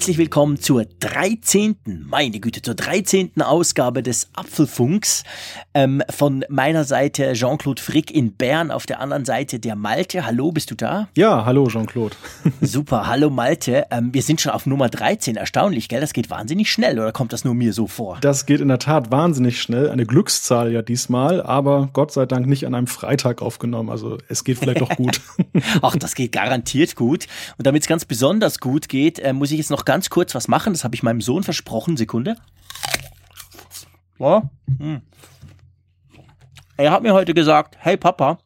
Herzlich willkommen zur 13. meine Güte, zur 13. Ausgabe des Apfelfunks. Ähm, von meiner Seite Jean-Claude Frick in Bern, auf der anderen Seite der Malte. Hallo, bist du da? Ja, hallo Jean-Claude. Super, hallo Malte. Ähm, wir sind schon auf Nummer 13. Erstaunlich, gell? Das geht wahnsinnig schnell, oder kommt das nur mir so vor? Das geht in der Tat wahnsinnig schnell. Eine Glückszahl ja diesmal, aber Gott sei Dank nicht an einem Freitag aufgenommen. Also es geht vielleicht doch gut. Ach, das geht garantiert gut. Und damit es ganz besonders gut geht, äh, muss ich jetzt noch ganz kurz was machen. Das habe ich meinem Sohn versprochen. Sekunde. Ja. Hm. Er hat mir heute gesagt, hey Papa,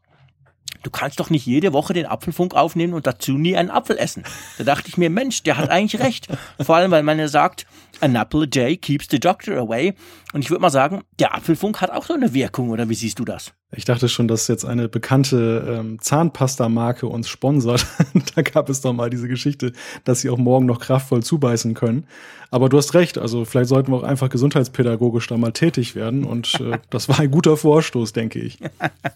du kannst doch nicht jede Woche den Apfelfunk aufnehmen und dazu nie einen Apfel essen. Da dachte ich mir, Mensch, der hat eigentlich recht. Vor allem, weil man ja sagt, an apple a day keeps the doctor away. Und ich würde mal sagen, der Apfelfunk hat auch so eine Wirkung, oder wie siehst du das? Ich dachte schon, dass jetzt eine bekannte ähm, Zahnpasta-Marke uns sponsert. da gab es doch mal diese Geschichte, dass sie auch morgen noch kraftvoll zubeißen können. Aber du hast recht, also vielleicht sollten wir auch einfach gesundheitspädagogisch da mal tätig werden. Und äh, das war ein guter Vorstoß, denke ich.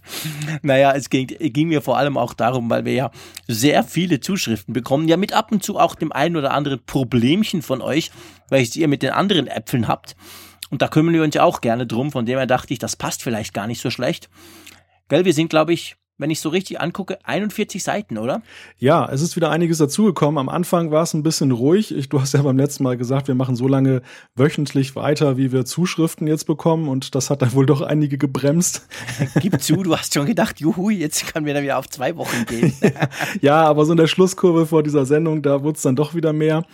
naja, es ging, ging mir vor allem auch darum, weil wir ja sehr viele Zuschriften bekommen, ja mit ab und zu auch dem einen oder anderen Problemchen von euch, welches ihr mit den anderen Äpfeln habt. Und da kümmern wir uns ja auch gerne drum, von dem her dachte ich, das passt vielleicht gar nicht so schlecht. Gell, wir sind, glaube ich, wenn ich so richtig angucke, 41 Seiten, oder? Ja, es ist wieder einiges dazugekommen. Am Anfang war es ein bisschen ruhig. Ich, du hast ja beim letzten Mal gesagt, wir machen so lange wöchentlich weiter, wie wir Zuschriften jetzt bekommen. Und das hat dann wohl doch einige gebremst. Gib zu, du hast schon gedacht, juhu, jetzt können wir dann wieder auf zwei Wochen gehen. ja, aber so in der Schlusskurve vor dieser Sendung, da wurde es dann doch wieder mehr.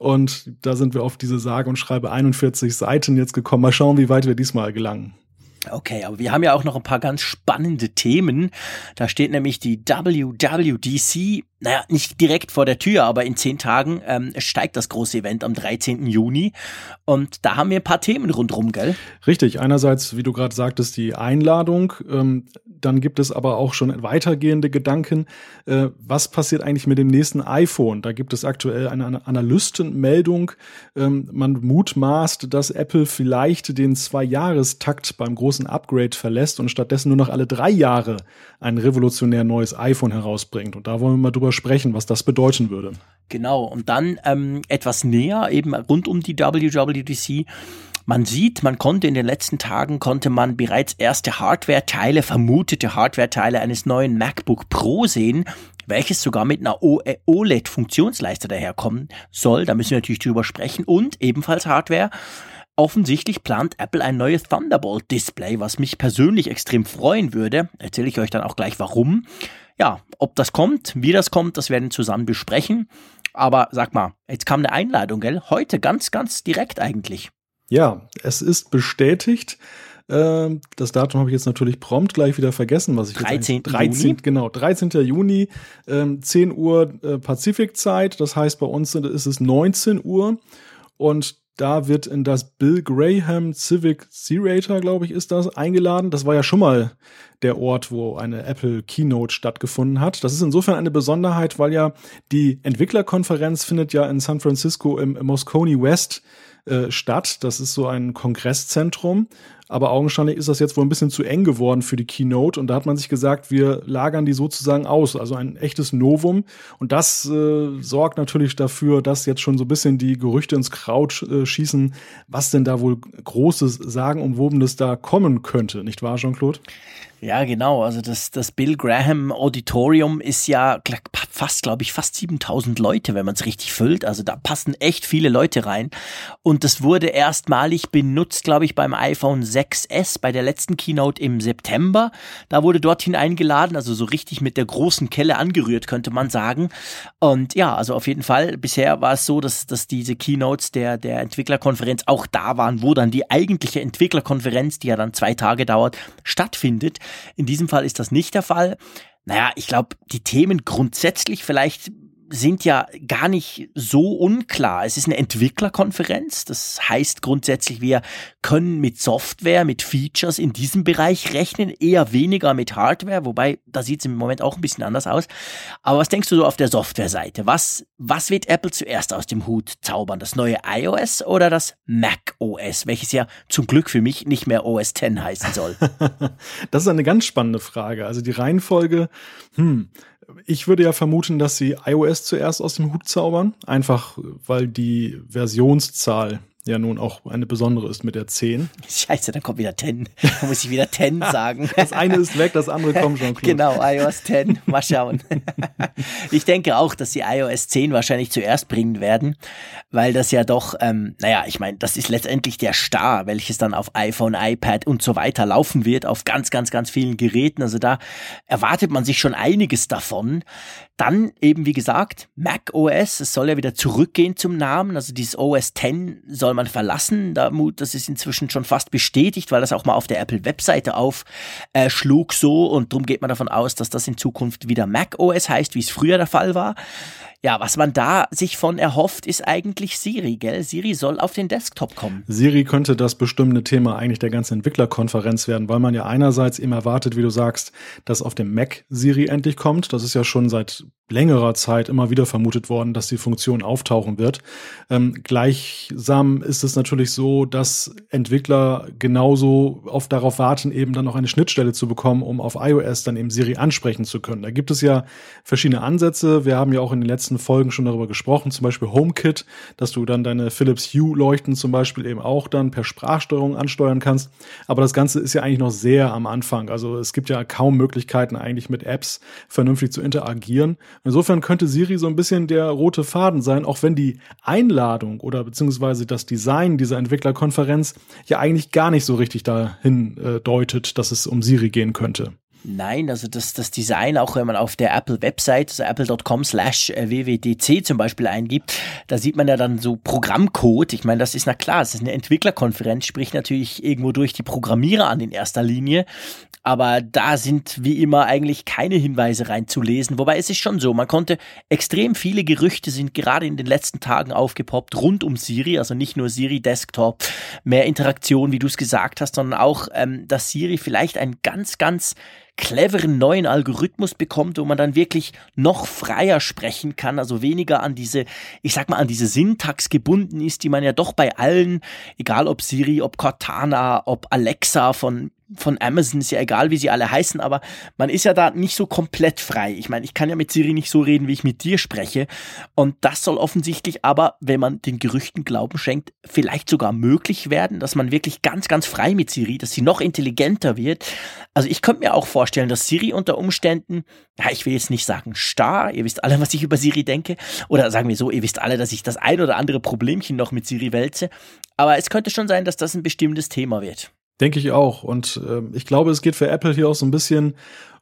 Und da sind wir auf diese sage und schreibe 41 Seiten jetzt gekommen. Mal schauen, wie weit wir diesmal gelangen. Okay, aber wir haben ja auch noch ein paar ganz spannende Themen. Da steht nämlich die WWDC naja, nicht direkt vor der Tür, aber in zehn Tagen ähm, steigt das große Event am 13. Juni. Und da haben wir ein paar Themen rundherum, gell? Richtig. Einerseits, wie du gerade sagtest, die Einladung. Ähm, dann gibt es aber auch schon weitergehende Gedanken. Äh, was passiert eigentlich mit dem nächsten iPhone? Da gibt es aktuell eine Analystenmeldung. Ähm, man mutmaßt, dass Apple vielleicht den Zwei-Jahrestakt beim großen Upgrade verlässt und stattdessen nur noch alle drei Jahre ein revolutionär neues iPhone herausbringt. Und da wollen wir mal drüber sprechen, was das bedeuten würde. Genau, und dann ähm, etwas näher, eben rund um die WWDC. Man sieht, man konnte in den letzten Tagen, konnte man bereits erste Hardware-Teile, vermutete Hardware-Teile eines neuen MacBook Pro sehen, welches sogar mit einer äh, OLED-Funktionsleiste daherkommen soll. Da müssen wir natürlich drüber sprechen. Und ebenfalls Hardware. Offensichtlich plant Apple ein neues Thunderbolt-Display, was mich persönlich extrem freuen würde. Erzähle ich euch dann auch gleich warum. Ja, ob das kommt, wie das kommt, das werden wir zusammen besprechen. Aber sag mal, jetzt kam eine Einladung, gell? Heute ganz, ganz direkt eigentlich. Ja, es ist bestätigt. Ähm, das Datum habe ich jetzt natürlich prompt gleich wieder vergessen, was ich 13. jetzt 13. Juni? Genau, 13. Juni, 10 ähm, Uhr äh, Pazifikzeit. Das heißt, bei uns ist es 19 Uhr. Und da wird in das Bill Graham Civic Curator, glaube ich, ist das, eingeladen. Das war ja schon mal der Ort, wo eine Apple Keynote stattgefunden hat. Das ist insofern eine Besonderheit, weil ja die Entwicklerkonferenz findet ja in San Francisco im Moscone West äh, statt. Das ist so ein Kongresszentrum. Aber augenscheinlich ist das jetzt wohl ein bisschen zu eng geworden für die Keynote. Und da hat man sich gesagt, wir lagern die sozusagen aus. Also ein echtes Novum. Und das äh, sorgt natürlich dafür, dass jetzt schon so ein bisschen die Gerüchte ins Kraut äh, schießen, was denn da wohl Großes, Sagenumwobenes da kommen könnte. Nicht wahr, Jean-Claude? Ja, genau. Also das, das Bill Graham Auditorium ist ja fast, glaube ich, fast 7000 Leute, wenn man es richtig füllt. Also da passen echt viele Leute rein. Und das wurde erstmalig benutzt, glaube ich, beim iPhone 6S bei der letzten Keynote im September. Da wurde dorthin eingeladen, also so richtig mit der großen Kelle angerührt, könnte man sagen. Und ja, also auf jeden Fall, bisher war es so, dass, dass diese Keynotes der, der Entwicklerkonferenz auch da waren, wo dann die eigentliche Entwicklerkonferenz, die ja dann zwei Tage dauert, stattfindet. In diesem Fall ist das nicht der Fall. Naja, ich glaube, die Themen grundsätzlich vielleicht sind ja gar nicht so unklar. Es ist eine Entwicklerkonferenz. Das heißt grundsätzlich, wir können mit Software, mit Features in diesem Bereich rechnen, eher weniger mit Hardware, wobei da sieht es im Moment auch ein bisschen anders aus. Aber was denkst du so auf der Software-Seite? Was, was wird Apple zuerst aus dem Hut zaubern? Das neue iOS oder das Mac OS, welches ja zum Glück für mich nicht mehr OS X heißen soll? das ist eine ganz spannende Frage. Also die Reihenfolge, hm, ich würde ja vermuten, dass sie iOS zuerst aus dem Hut zaubern, einfach weil die Versionszahl ja nun auch eine besondere ist mit der 10. Scheiße, dann kommt wieder 10. Da muss ich wieder 10 sagen. Das eine ist weg, das andere kommt schon. Genau, iOS 10. Mal schauen. Ich denke auch, dass sie iOS 10 wahrscheinlich zuerst bringen werden, weil das ja doch, ähm, naja, ich meine, das ist letztendlich der Star, welches dann auf iPhone, iPad und so weiter laufen wird, auf ganz, ganz, ganz vielen Geräten. Also da erwartet man sich schon einiges davon. Dann eben, wie gesagt, Mac OS, es soll ja wieder zurückgehen zum Namen. Also dieses OS 10 soll man verlassen. Das ist inzwischen schon fast bestätigt, weil das auch mal auf der Apple-Webseite aufschlug so. Und darum geht man davon aus, dass das in Zukunft wieder Mac OS heißt, wie es früher der Fall war. Ja, was man da sich von erhofft, ist eigentlich Siri, gell? Siri soll auf den Desktop kommen. Siri könnte das bestimmte Thema eigentlich der ganzen Entwicklerkonferenz werden, weil man ja einerseits eben erwartet, wie du sagst, dass auf dem Mac Siri endlich kommt. Das ist ja schon seit längerer Zeit immer wieder vermutet worden, dass die Funktion auftauchen wird. Ähm, gleichsam ist es natürlich so, dass Entwickler genauso oft darauf warten, eben dann noch eine Schnittstelle zu bekommen, um auf iOS dann eben Siri ansprechen zu können. Da gibt es ja verschiedene Ansätze. Wir haben ja auch in den letzten Folgen schon darüber gesprochen, zum Beispiel HomeKit, dass du dann deine Philips Hue Leuchten zum Beispiel eben auch dann per Sprachsteuerung ansteuern kannst. Aber das Ganze ist ja eigentlich noch sehr am Anfang. Also es gibt ja kaum Möglichkeiten eigentlich mit Apps vernünftig zu interagieren. Insofern könnte Siri so ein bisschen der rote Faden sein, auch wenn die Einladung oder beziehungsweise das Design dieser Entwicklerkonferenz ja eigentlich gar nicht so richtig dahin äh, deutet, dass es um Siri gehen könnte. Nein, also das, das Design, auch wenn man auf der Apple-Website, also apple.com slash wwdc zum Beispiel eingibt, da sieht man ja dann so Programmcode. Ich meine, das ist na klar, es ist eine Entwicklerkonferenz, spricht natürlich irgendwo durch die Programmierer an in erster Linie. Aber da sind wie immer eigentlich keine Hinweise reinzulesen. Wobei es ist schon so, man konnte extrem viele Gerüchte sind gerade in den letzten Tagen aufgepoppt rund um Siri, also nicht nur Siri Desktop, mehr Interaktion, wie du es gesagt hast, sondern auch, ähm, dass Siri vielleicht ein ganz, ganz cleveren neuen Algorithmus bekommt, wo man dann wirklich noch freier sprechen kann, also weniger an diese, ich sag mal, an diese Syntax gebunden ist, die man ja doch bei allen, egal ob Siri, ob Cortana, ob Alexa von von Amazon, ist ja egal, wie sie alle heißen, aber man ist ja da nicht so komplett frei. Ich meine, ich kann ja mit Siri nicht so reden, wie ich mit dir spreche. Und das soll offensichtlich aber, wenn man den Gerüchten Glauben schenkt, vielleicht sogar möglich werden, dass man wirklich ganz, ganz frei mit Siri, dass sie noch intelligenter wird. Also ich könnte mir auch vorstellen, dass Siri unter Umständen, ja, ich will jetzt nicht sagen starr, ihr wisst alle, was ich über Siri denke, oder sagen wir so, ihr wisst alle, dass ich das ein oder andere Problemchen noch mit Siri wälze, aber es könnte schon sein, dass das ein bestimmtes Thema wird. Denke ich auch. Und äh, ich glaube, es geht für Apple hier auch so ein bisschen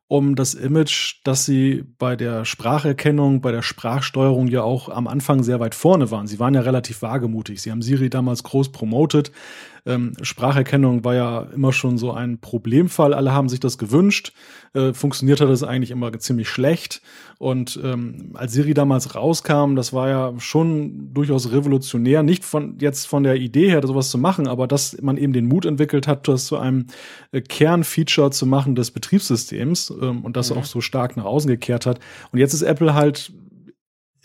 um das Image, dass sie bei der Spracherkennung, bei der Sprachsteuerung ja auch am Anfang sehr weit vorne waren. Sie waren ja relativ wagemutig. Sie haben Siri damals groß promotet. Ähm, Spracherkennung war ja immer schon so ein Problemfall. Alle haben sich das gewünscht. Äh, funktioniert hat das eigentlich immer ziemlich schlecht. Und ähm, als Siri damals rauskam, das war ja schon durchaus revolutionär. Nicht von jetzt von der Idee her, sowas zu machen, aber dass man eben den Mut entwickelt hat, das zu einem äh, Kernfeature zu machen des Betriebssystems ähm, und das mhm. auch so stark nach außen gekehrt hat. Und jetzt ist Apple halt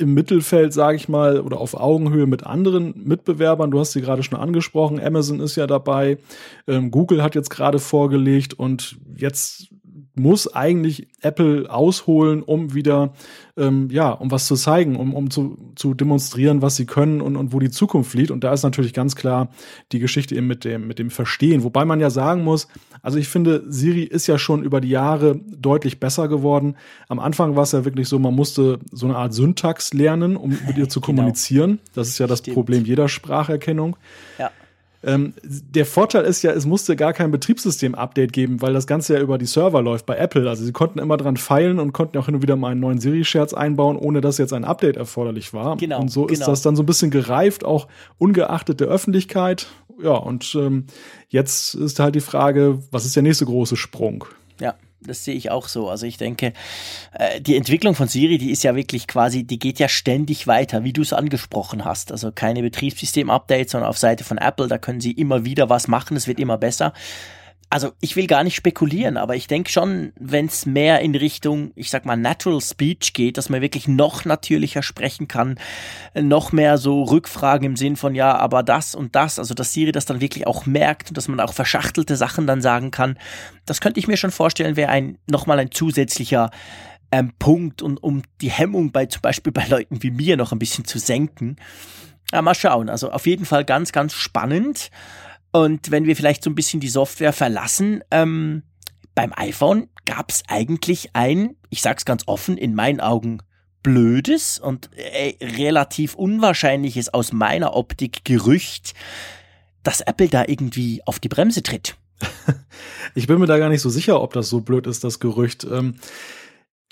im Mittelfeld, sage ich mal, oder auf Augenhöhe mit anderen Mitbewerbern. Du hast sie gerade schon angesprochen. Amazon ist ja dabei. Ähm, Google hat jetzt gerade vorgelegt und jetzt muss eigentlich Apple ausholen, um wieder, ähm, ja, um was zu zeigen, um, um zu, zu demonstrieren, was sie können und, und wo die Zukunft liegt. Und da ist natürlich ganz klar die Geschichte eben mit dem, mit dem Verstehen. Wobei man ja sagen muss, also ich finde, Siri ist ja schon über die Jahre deutlich besser geworden. Am Anfang war es ja wirklich so, man musste so eine Art Syntax lernen, um mit ihr zu genau. kommunizieren. Das ist ja das Stimmt. Problem jeder Spracherkennung. Ja. Ähm, der Vorteil ist ja, es musste gar kein Betriebssystem-Update geben, weil das Ganze ja über die Server läuft bei Apple. Also sie konnten immer dran feilen und konnten auch hin und wieder mal einen neuen Siri-Scherz einbauen, ohne dass jetzt ein Update erforderlich war. Genau, und so genau. ist das dann so ein bisschen gereift, auch ungeachtet der Öffentlichkeit. Ja, und ähm, jetzt ist halt die Frage, was ist der nächste große Sprung? Ja, das sehe ich auch so. Also ich denke, äh, die Entwicklung von Siri, die ist ja wirklich quasi, die geht ja ständig weiter, wie du es angesprochen hast. Also keine Betriebssystem-Updates, sondern auf Seite von Apple, da können sie immer wieder was machen, es wird immer besser also ich will gar nicht spekulieren, aber ich denke schon, wenn es mehr in Richtung, ich sag mal, Natural Speech geht, dass man wirklich noch natürlicher sprechen kann, noch mehr so Rückfragen im Sinn von, ja, aber das und das, also dass Siri das dann wirklich auch merkt und dass man auch verschachtelte Sachen dann sagen kann, das könnte ich mir schon vorstellen, wäre ein, nochmal ein zusätzlicher ähm, Punkt und um die Hemmung bei zum Beispiel bei Leuten wie mir noch ein bisschen zu senken. Ja, mal schauen. Also auf jeden Fall ganz, ganz spannend. Und wenn wir vielleicht so ein bisschen die Software verlassen, ähm, beim iPhone gab es eigentlich ein, ich sag's ganz offen, in meinen Augen blödes und äh, relativ unwahrscheinliches aus meiner Optik Gerücht, dass Apple da irgendwie auf die Bremse tritt. Ich bin mir da gar nicht so sicher, ob das so blöd ist, das Gerücht. Ähm,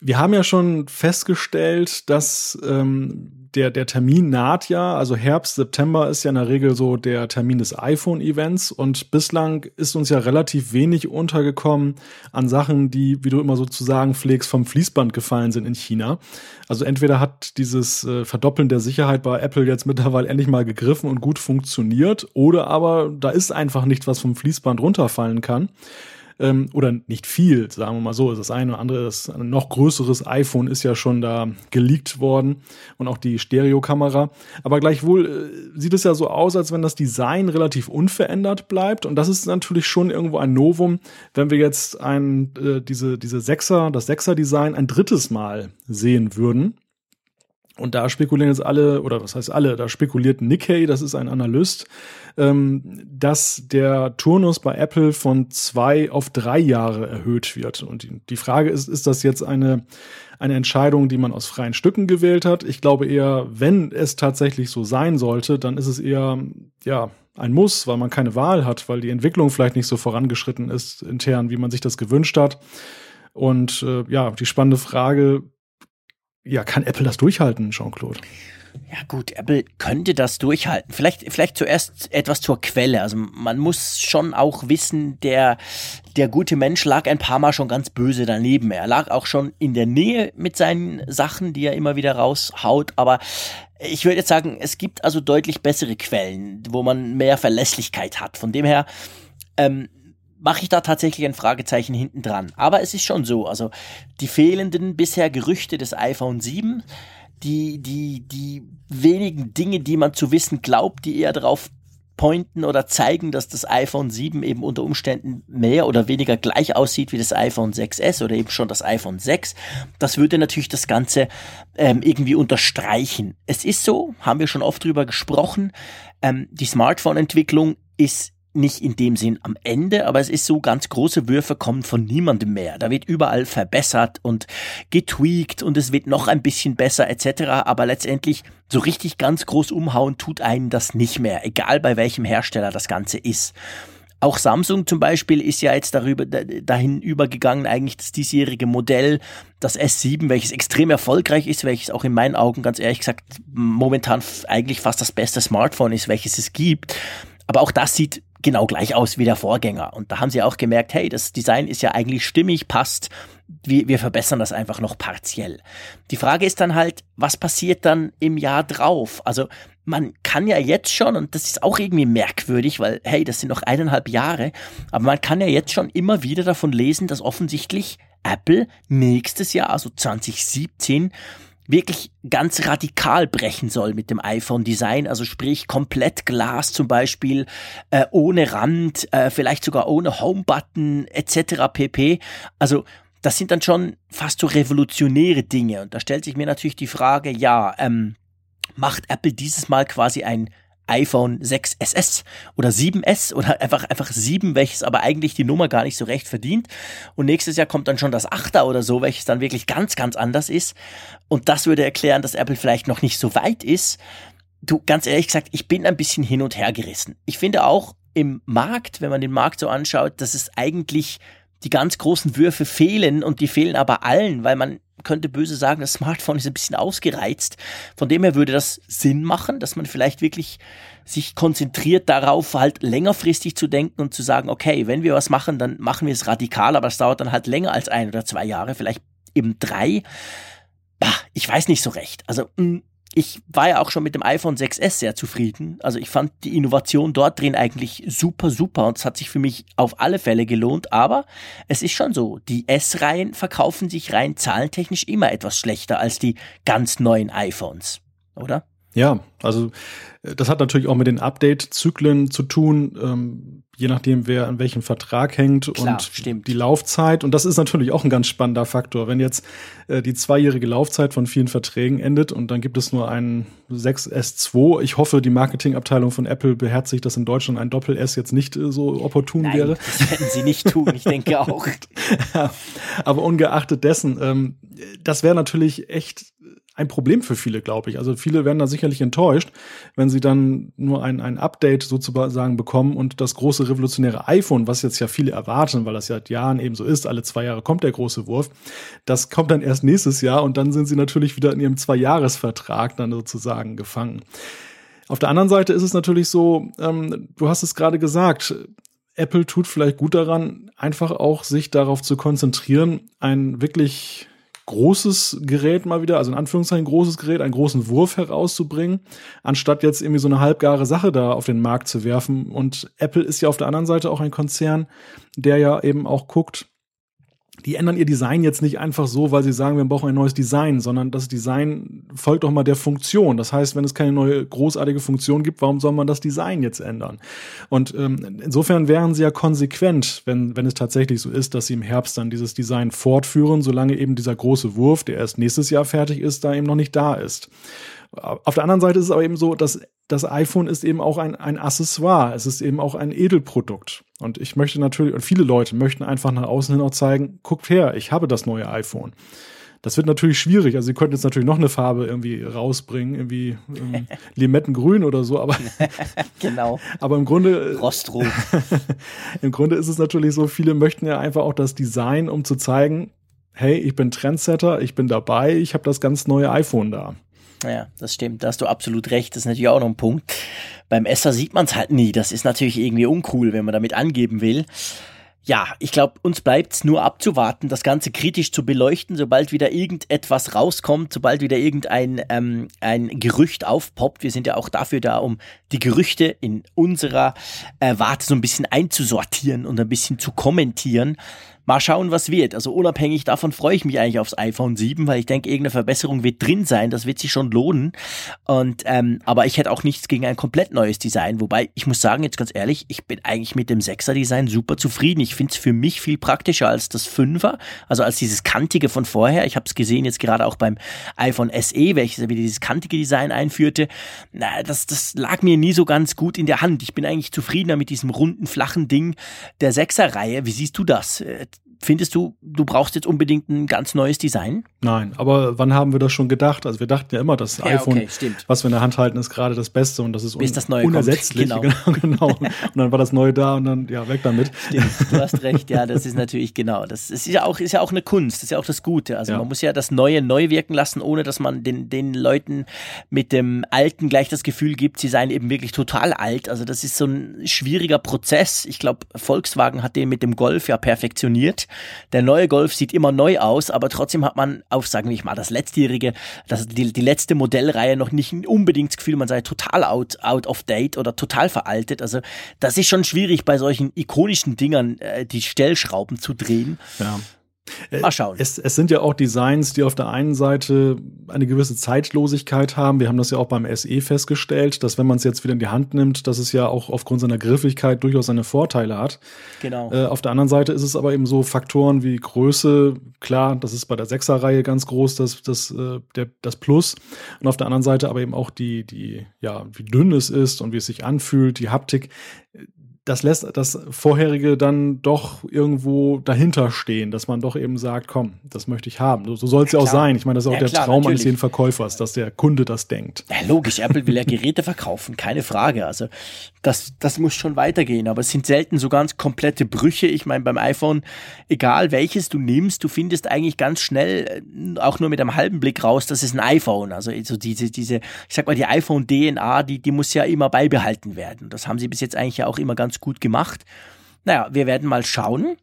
wir haben ja schon festgestellt, dass ähm, der, der Termin naht ja, also Herbst, September ist ja in der Regel so der Termin des iPhone-Events und bislang ist uns ja relativ wenig untergekommen an Sachen, die, wie du immer sozusagen pflegst, vom Fließband gefallen sind in China. Also entweder hat dieses äh, Verdoppeln der Sicherheit bei Apple jetzt mittlerweile endlich mal gegriffen und gut funktioniert, oder aber da ist einfach nichts, was vom Fließband runterfallen kann ähm, oder nicht viel, sagen wir mal so. Das eine oder andere, das noch größeres iPhone ist ja schon da geleakt worden und auch die Stereokamera. Aber gleichwohl äh, sieht es ja so aus, als wenn das Design relativ unverändert bleibt. Und das ist natürlich schon irgendwo ein Novum, wenn wir jetzt ein, äh, diese, diese Sechser, das Sechser-Design ein drittes Mal sehen würden. Und da spekulieren jetzt alle, oder was heißt alle, da spekuliert Nikkei, das ist ein Analyst, ähm, dass der Turnus bei Apple von zwei auf drei Jahre erhöht wird. Und die, Frage ist, ist das jetzt eine, eine Entscheidung, die man aus freien Stücken gewählt hat? Ich glaube eher, wenn es tatsächlich so sein sollte, dann ist es eher, ja, ein Muss, weil man keine Wahl hat, weil die Entwicklung vielleicht nicht so vorangeschritten ist intern, wie man sich das gewünscht hat. Und äh, ja, die spannende Frage, ja, kann Apple das durchhalten, Jean-Claude? Ja gut, Apple könnte das durchhalten. Vielleicht, vielleicht zuerst etwas zur Quelle. Also man muss schon auch wissen, der, der gute Mensch lag ein paar Mal schon ganz böse daneben. Er lag auch schon in der Nähe mit seinen Sachen, die er immer wieder raushaut. Aber ich würde jetzt sagen, es gibt also deutlich bessere Quellen, wo man mehr Verlässlichkeit hat. Von dem her, ähm, mache ich da tatsächlich ein Fragezeichen hinten dran. Aber es ist schon so, also die fehlenden bisher Gerüchte des iPhone 7, die, die, die wenigen Dinge, die man zu wissen glaubt, die eher darauf pointen oder zeigen, dass das iPhone 7 eben unter Umständen mehr oder weniger gleich aussieht wie das iPhone 6S oder eben schon das iPhone 6. Das würde natürlich das Ganze ähm, irgendwie unterstreichen. Es ist so, haben wir schon oft drüber gesprochen, ähm, die Smartphone-Entwicklung ist nicht in dem Sinn am Ende, aber es ist so, ganz große Würfe kommen von niemandem mehr. Da wird überall verbessert und getweakt und es wird noch ein bisschen besser etc. Aber letztendlich so richtig ganz groß umhauen tut einen das nicht mehr, egal bei welchem Hersteller das Ganze ist. Auch Samsung zum Beispiel ist ja jetzt darüber, dahin übergegangen, eigentlich das diesjährige Modell, das S7, welches extrem erfolgreich ist, welches auch in meinen Augen ganz ehrlich gesagt momentan eigentlich fast das beste Smartphone ist, welches es gibt. Aber auch das sieht genau gleich aus wie der Vorgänger. Und da haben sie auch gemerkt, hey, das Design ist ja eigentlich stimmig, passt. Wir, wir verbessern das einfach noch partiell. Die Frage ist dann halt, was passiert dann im Jahr drauf? Also man kann ja jetzt schon, und das ist auch irgendwie merkwürdig, weil, hey, das sind noch eineinhalb Jahre, aber man kann ja jetzt schon immer wieder davon lesen, dass offensichtlich Apple nächstes Jahr, also 2017, wirklich ganz radikal brechen soll mit dem iPhone-Design, also sprich komplett Glas zum Beispiel, äh, ohne Rand, äh, vielleicht sogar ohne Home-Button etc. pp. Also das sind dann schon fast so revolutionäre Dinge. Und da stellt sich mir natürlich die Frage, ja, ähm, macht Apple dieses Mal quasi ein iPhone 6SS oder 7S oder einfach, einfach 7, welches aber eigentlich die Nummer gar nicht so recht verdient. Und nächstes Jahr kommt dann schon das 8er oder so, welches dann wirklich ganz, ganz anders ist. Und das würde erklären, dass Apple vielleicht noch nicht so weit ist. Du, ganz ehrlich gesagt, ich bin ein bisschen hin und her gerissen. Ich finde auch im Markt, wenn man den Markt so anschaut, dass es eigentlich die ganz großen Würfe fehlen und die fehlen aber allen, weil man könnte böse sagen, das Smartphone ist ein bisschen ausgereizt. Von dem her würde das Sinn machen, dass man vielleicht wirklich sich konzentriert darauf, halt längerfristig zu denken und zu sagen, okay, wenn wir was machen, dann machen wir es radikal, aber es dauert dann halt länger als ein oder zwei Jahre, vielleicht eben drei. Bah, ich weiß nicht so recht. Also mm, ich war ja auch schon mit dem iPhone 6S sehr zufrieden. Also ich fand die Innovation dort drin eigentlich super, super und es hat sich für mich auf alle Fälle gelohnt. Aber es ist schon so, die S-Reihen verkaufen sich rein zahlentechnisch immer etwas schlechter als die ganz neuen iPhones, oder? Ja, also äh, das hat natürlich auch mit den Update-Zyklen zu tun, ähm, je nachdem, wer an welchem Vertrag hängt Klar, und stimmt. die Laufzeit. Und das ist natürlich auch ein ganz spannender Faktor. Wenn jetzt äh, die zweijährige Laufzeit von vielen Verträgen endet und dann gibt es nur einen 6S2, ich hoffe, die Marketingabteilung von Apple beherzigt, dass in Deutschland ein Doppel-S jetzt nicht äh, so opportun Nein, wäre. das werden sie nicht tun, ich denke auch. Aber ungeachtet dessen, ähm, das wäre natürlich echt ein Problem für viele, glaube ich. Also viele werden da sicherlich enttäuscht, wenn sie dann nur ein, ein Update sozusagen bekommen und das große revolutionäre iPhone, was jetzt ja viele erwarten, weil das ja seit Jahren eben so ist, alle zwei Jahre kommt der große Wurf, das kommt dann erst nächstes Jahr und dann sind sie natürlich wieder in ihrem Zweijahresvertrag dann sozusagen gefangen. Auf der anderen Seite ist es natürlich so, ähm, du hast es gerade gesagt, Apple tut vielleicht gut daran, einfach auch sich darauf zu konzentrieren, ein wirklich großes Gerät mal wieder, also in Anführungszeichen großes Gerät, einen großen Wurf herauszubringen, anstatt jetzt irgendwie so eine halbgare Sache da auf den Markt zu werfen. Und Apple ist ja auf der anderen Seite auch ein Konzern, der ja eben auch guckt, die ändern ihr Design jetzt nicht einfach so, weil sie sagen, wir brauchen ein neues Design, sondern das Design folgt doch mal der Funktion. Das heißt, wenn es keine neue großartige Funktion gibt, warum soll man das Design jetzt ändern? Und ähm, insofern wären sie ja konsequent, wenn, wenn es tatsächlich so ist, dass sie im Herbst dann dieses Design fortführen, solange eben dieser große Wurf, der erst nächstes Jahr fertig ist, da eben noch nicht da ist. Auf der anderen Seite ist es aber eben so, dass das iPhone ist eben auch ein, ein Accessoire. Es ist eben auch ein Edelprodukt. Und ich möchte natürlich, und viele Leute möchten einfach nach außen hin auch zeigen, guckt her, ich habe das neue iPhone. Das wird natürlich schwierig. Also sie könnten jetzt natürlich noch eine Farbe irgendwie rausbringen, irgendwie ähm, Limettengrün oder so, aber genau. aber im Grunde Rostrot. im Grunde ist es natürlich so, viele möchten ja einfach auch das Design, um zu zeigen, hey, ich bin Trendsetter, ich bin dabei, ich habe das ganz neue iPhone da. Ja, das stimmt, da hast du absolut recht. Das ist natürlich auch noch ein Punkt. Beim Esser sieht man es halt nie. Das ist natürlich irgendwie uncool, wenn man damit angeben will. Ja, ich glaube, uns bleibt's nur abzuwarten, das Ganze kritisch zu beleuchten, sobald wieder irgendetwas rauskommt, sobald wieder irgendein ähm, ein Gerücht aufpoppt. Wir sind ja auch dafür da, um die Gerüchte in unserer äh, Warte so ein bisschen einzusortieren und ein bisschen zu kommentieren. Mal schauen, was wird. Also unabhängig davon freue ich mich eigentlich aufs iPhone 7, weil ich denke, irgendeine Verbesserung wird drin sein. Das wird sich schon lohnen. Und ähm, aber ich hätte auch nichts gegen ein komplett neues Design. Wobei ich muss sagen, jetzt ganz ehrlich, ich bin eigentlich mit dem 6er Design super zufrieden. Ich finde es für mich viel praktischer als das 5er, also als dieses kantige von vorher. Ich habe es gesehen jetzt gerade auch beim iPhone SE, welches wieder dieses kantige Design einführte. Na, das das lag mir nie so ganz gut in der Hand. Ich bin eigentlich zufriedener mit diesem runden flachen Ding der 6er Reihe. Wie siehst du das? Findest du, du brauchst jetzt unbedingt ein ganz neues Design? Nein, aber wann haben wir das schon gedacht? Also wir dachten ja immer, das ja, iPhone, okay, was wir in der Hand halten, ist gerade das Beste und das ist Bis das neue unersetzlich. Kommt. Genau. genau, genau. Und dann war das neue da und dann, ja, weg damit. Stimmt, du hast recht, ja, das ist natürlich genau. Das ist ja auch, ist ja auch eine Kunst, das ist ja auch das Gute. Also ja. man muss ja das Neue neu wirken lassen, ohne dass man den, den Leuten mit dem Alten gleich das Gefühl gibt, sie seien eben wirklich total alt. Also das ist so ein schwieriger Prozess. Ich glaube, Volkswagen hat den mit dem Golf ja perfektioniert. Der neue Golf sieht immer neu aus, aber trotzdem hat man auf, sagen wir mal, das letztjährige, das, die, die letzte Modellreihe noch nicht unbedingt das Gefühl, man sei total out, out of date oder total veraltet. Also das ist schon schwierig bei solchen ikonischen Dingern, äh, die Stellschrauben zu drehen. Ja. Mal schauen. Es, es sind ja auch Designs, die auf der einen Seite eine gewisse Zeitlosigkeit haben. Wir haben das ja auch beim SE festgestellt, dass wenn man es jetzt wieder in die Hand nimmt, dass es ja auch aufgrund seiner Griffigkeit durchaus seine Vorteile hat. Genau. Äh, auf der anderen Seite ist es aber eben so Faktoren wie Größe, klar, das ist bei der Sechser-Reihe ganz groß, das, das, äh, der, das Plus. Und auf der anderen Seite aber eben auch die, die, ja, wie dünn es ist und wie es sich anfühlt, die Haptik das lässt das vorherige dann doch irgendwo dahinter stehen, dass man doch eben sagt, komm, das möchte ich haben. So, so soll es ja, ja, auch sein. Ich meine, das ist auch ja, der klar, Traum natürlich. eines jeden Verkäufers, dass der Kunde das denkt. Ja, logisch. Apple will ja Geräte verkaufen, keine Frage. Also das, das muss schon weitergehen. Aber es sind selten so ganz komplette Brüche. Ich meine, beim iPhone, egal welches du nimmst, du findest eigentlich ganz schnell, äh, auch nur mit einem halben Blick raus, das ist ein iPhone. Also so diese, diese, ich sag mal, die iPhone-DNA, die, die muss ja immer beibehalten werden. Das haben sie bis jetzt eigentlich ja auch immer ganz gut gemacht. Naja, wir werden mal schauen.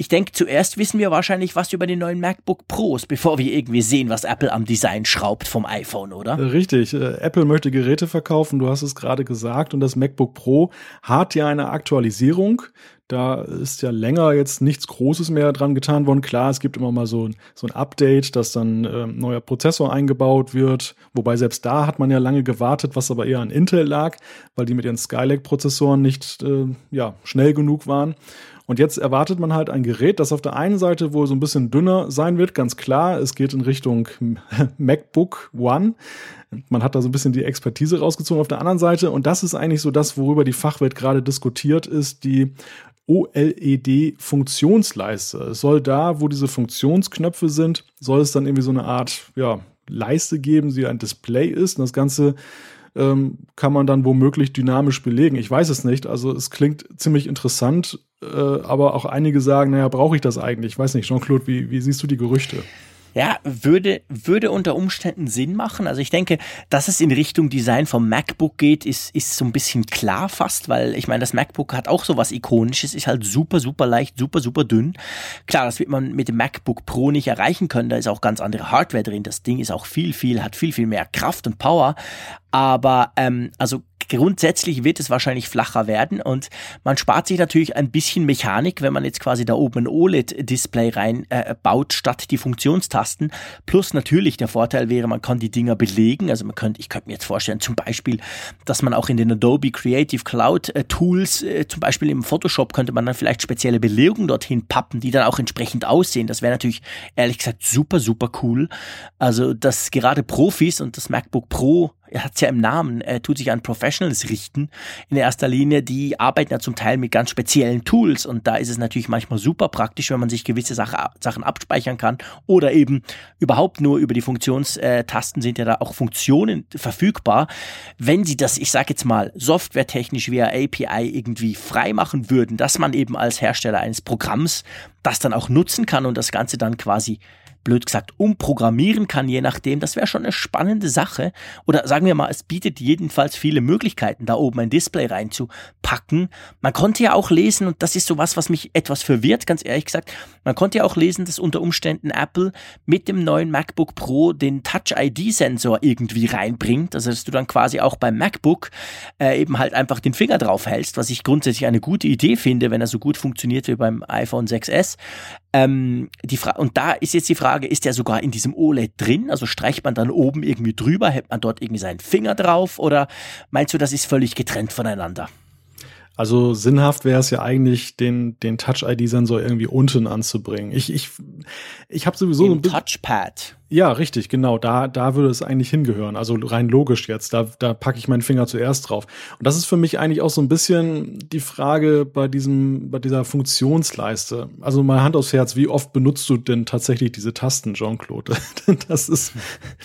Ich denke, zuerst wissen wir wahrscheinlich was über den neuen MacBook Pros, bevor wir irgendwie sehen, was Apple am Design schraubt vom iPhone, oder? Richtig. Äh, Apple möchte Geräte verkaufen, du hast es gerade gesagt, und das MacBook Pro hat ja eine Aktualisierung. Da ist ja länger jetzt nichts Großes mehr dran getan worden. Klar, es gibt immer mal so, so ein Update, dass dann äh, neuer Prozessor eingebaut wird. Wobei selbst da hat man ja lange gewartet, was aber eher an Intel lag, weil die mit ihren Skylake-Prozessoren nicht äh, ja, schnell genug waren. Und jetzt erwartet man halt ein Gerät, das auf der einen Seite wohl so ein bisschen dünner sein wird, ganz klar. Es geht in Richtung MacBook One. Man hat da so ein bisschen die Expertise rausgezogen auf der anderen Seite. Und das ist eigentlich so das, worüber die Fachwelt gerade diskutiert, ist die OLED-Funktionsleiste. Es soll da, wo diese Funktionsknöpfe sind, soll es dann irgendwie so eine Art ja, Leiste geben, die ein Display ist. Und das Ganze ähm, kann man dann womöglich dynamisch belegen. Ich weiß es nicht. Also es klingt ziemlich interessant, äh, aber auch einige sagen, naja, brauche ich das eigentlich? Ich weiß nicht, Jean-Claude, wie, wie siehst du die Gerüchte? Ja, würde, würde unter Umständen Sinn machen. Also ich denke, dass es in Richtung Design vom MacBook geht, ist, ist so ein bisschen klar fast, weil ich meine, das MacBook hat auch so was Ikonisches, ist halt super, super leicht, super, super dünn. Klar, das wird man mit dem MacBook Pro nicht erreichen können. Da ist auch ganz andere Hardware drin. Das Ding ist auch viel, viel, hat viel, viel mehr Kraft und Power. Aber ähm, also grundsätzlich wird es wahrscheinlich flacher werden und man spart sich natürlich ein bisschen Mechanik, wenn man jetzt quasi da oben ein OLED-Display reinbaut, äh, statt die Funktionstasten. Plus natürlich der Vorteil wäre, man kann die Dinger belegen. Also man könnte, ich könnte mir jetzt vorstellen, zum Beispiel, dass man auch in den Adobe Creative Cloud äh, Tools, äh, zum Beispiel im Photoshop, könnte man dann vielleicht spezielle Belegungen dorthin pappen, die dann auch entsprechend aussehen. Das wäre natürlich ehrlich gesagt super, super cool. Also, dass gerade Profis und das MacBook Pro er hat es ja im Namen, er tut sich an Professionals richten. In erster Linie, die arbeiten ja zum Teil mit ganz speziellen Tools und da ist es natürlich manchmal super praktisch, wenn man sich gewisse Sachen abspeichern kann oder eben überhaupt nur über die Funktionstasten sind ja da auch Funktionen verfügbar. Wenn sie das, ich sage jetzt mal, softwaretechnisch via API irgendwie frei machen würden, dass man eben als Hersteller eines Programms das dann auch nutzen kann und das Ganze dann quasi blöd gesagt, umprogrammieren kann, je nachdem, das wäre schon eine spannende Sache. Oder sagen wir mal, es bietet jedenfalls viele Möglichkeiten, da oben ein Display reinzupacken. Man konnte ja auch lesen, und das ist sowas, was mich etwas verwirrt, ganz ehrlich gesagt, man konnte ja auch lesen, dass unter Umständen Apple mit dem neuen MacBook Pro den Touch-ID-Sensor irgendwie reinbringt. Also, dass du dann quasi auch beim MacBook äh, eben halt einfach den Finger drauf hältst, was ich grundsätzlich eine gute Idee finde, wenn er so gut funktioniert wie beim iPhone 6S. Ähm, die Fra und da ist jetzt die Frage, ist der sogar in diesem OLED drin? Also streicht man dann oben irgendwie drüber, hält man dort irgendwie seinen Finger drauf oder meinst du, das ist völlig getrennt voneinander? Also sinnhaft wäre es ja eigentlich, den, den Touch-ID-Sensor irgendwie unten anzubringen. Ich, ich, ich habe sowieso Im so ein Touchpad. Ja, richtig, genau. Da, da würde es eigentlich hingehören. Also rein logisch jetzt. Da, da packe ich meinen Finger zuerst drauf. Und das ist für mich eigentlich auch so ein bisschen die Frage bei diesem, bei dieser Funktionsleiste. Also mal Hand aufs Herz, wie oft benutzt du denn tatsächlich diese Tasten, Jean-Claude? das ist.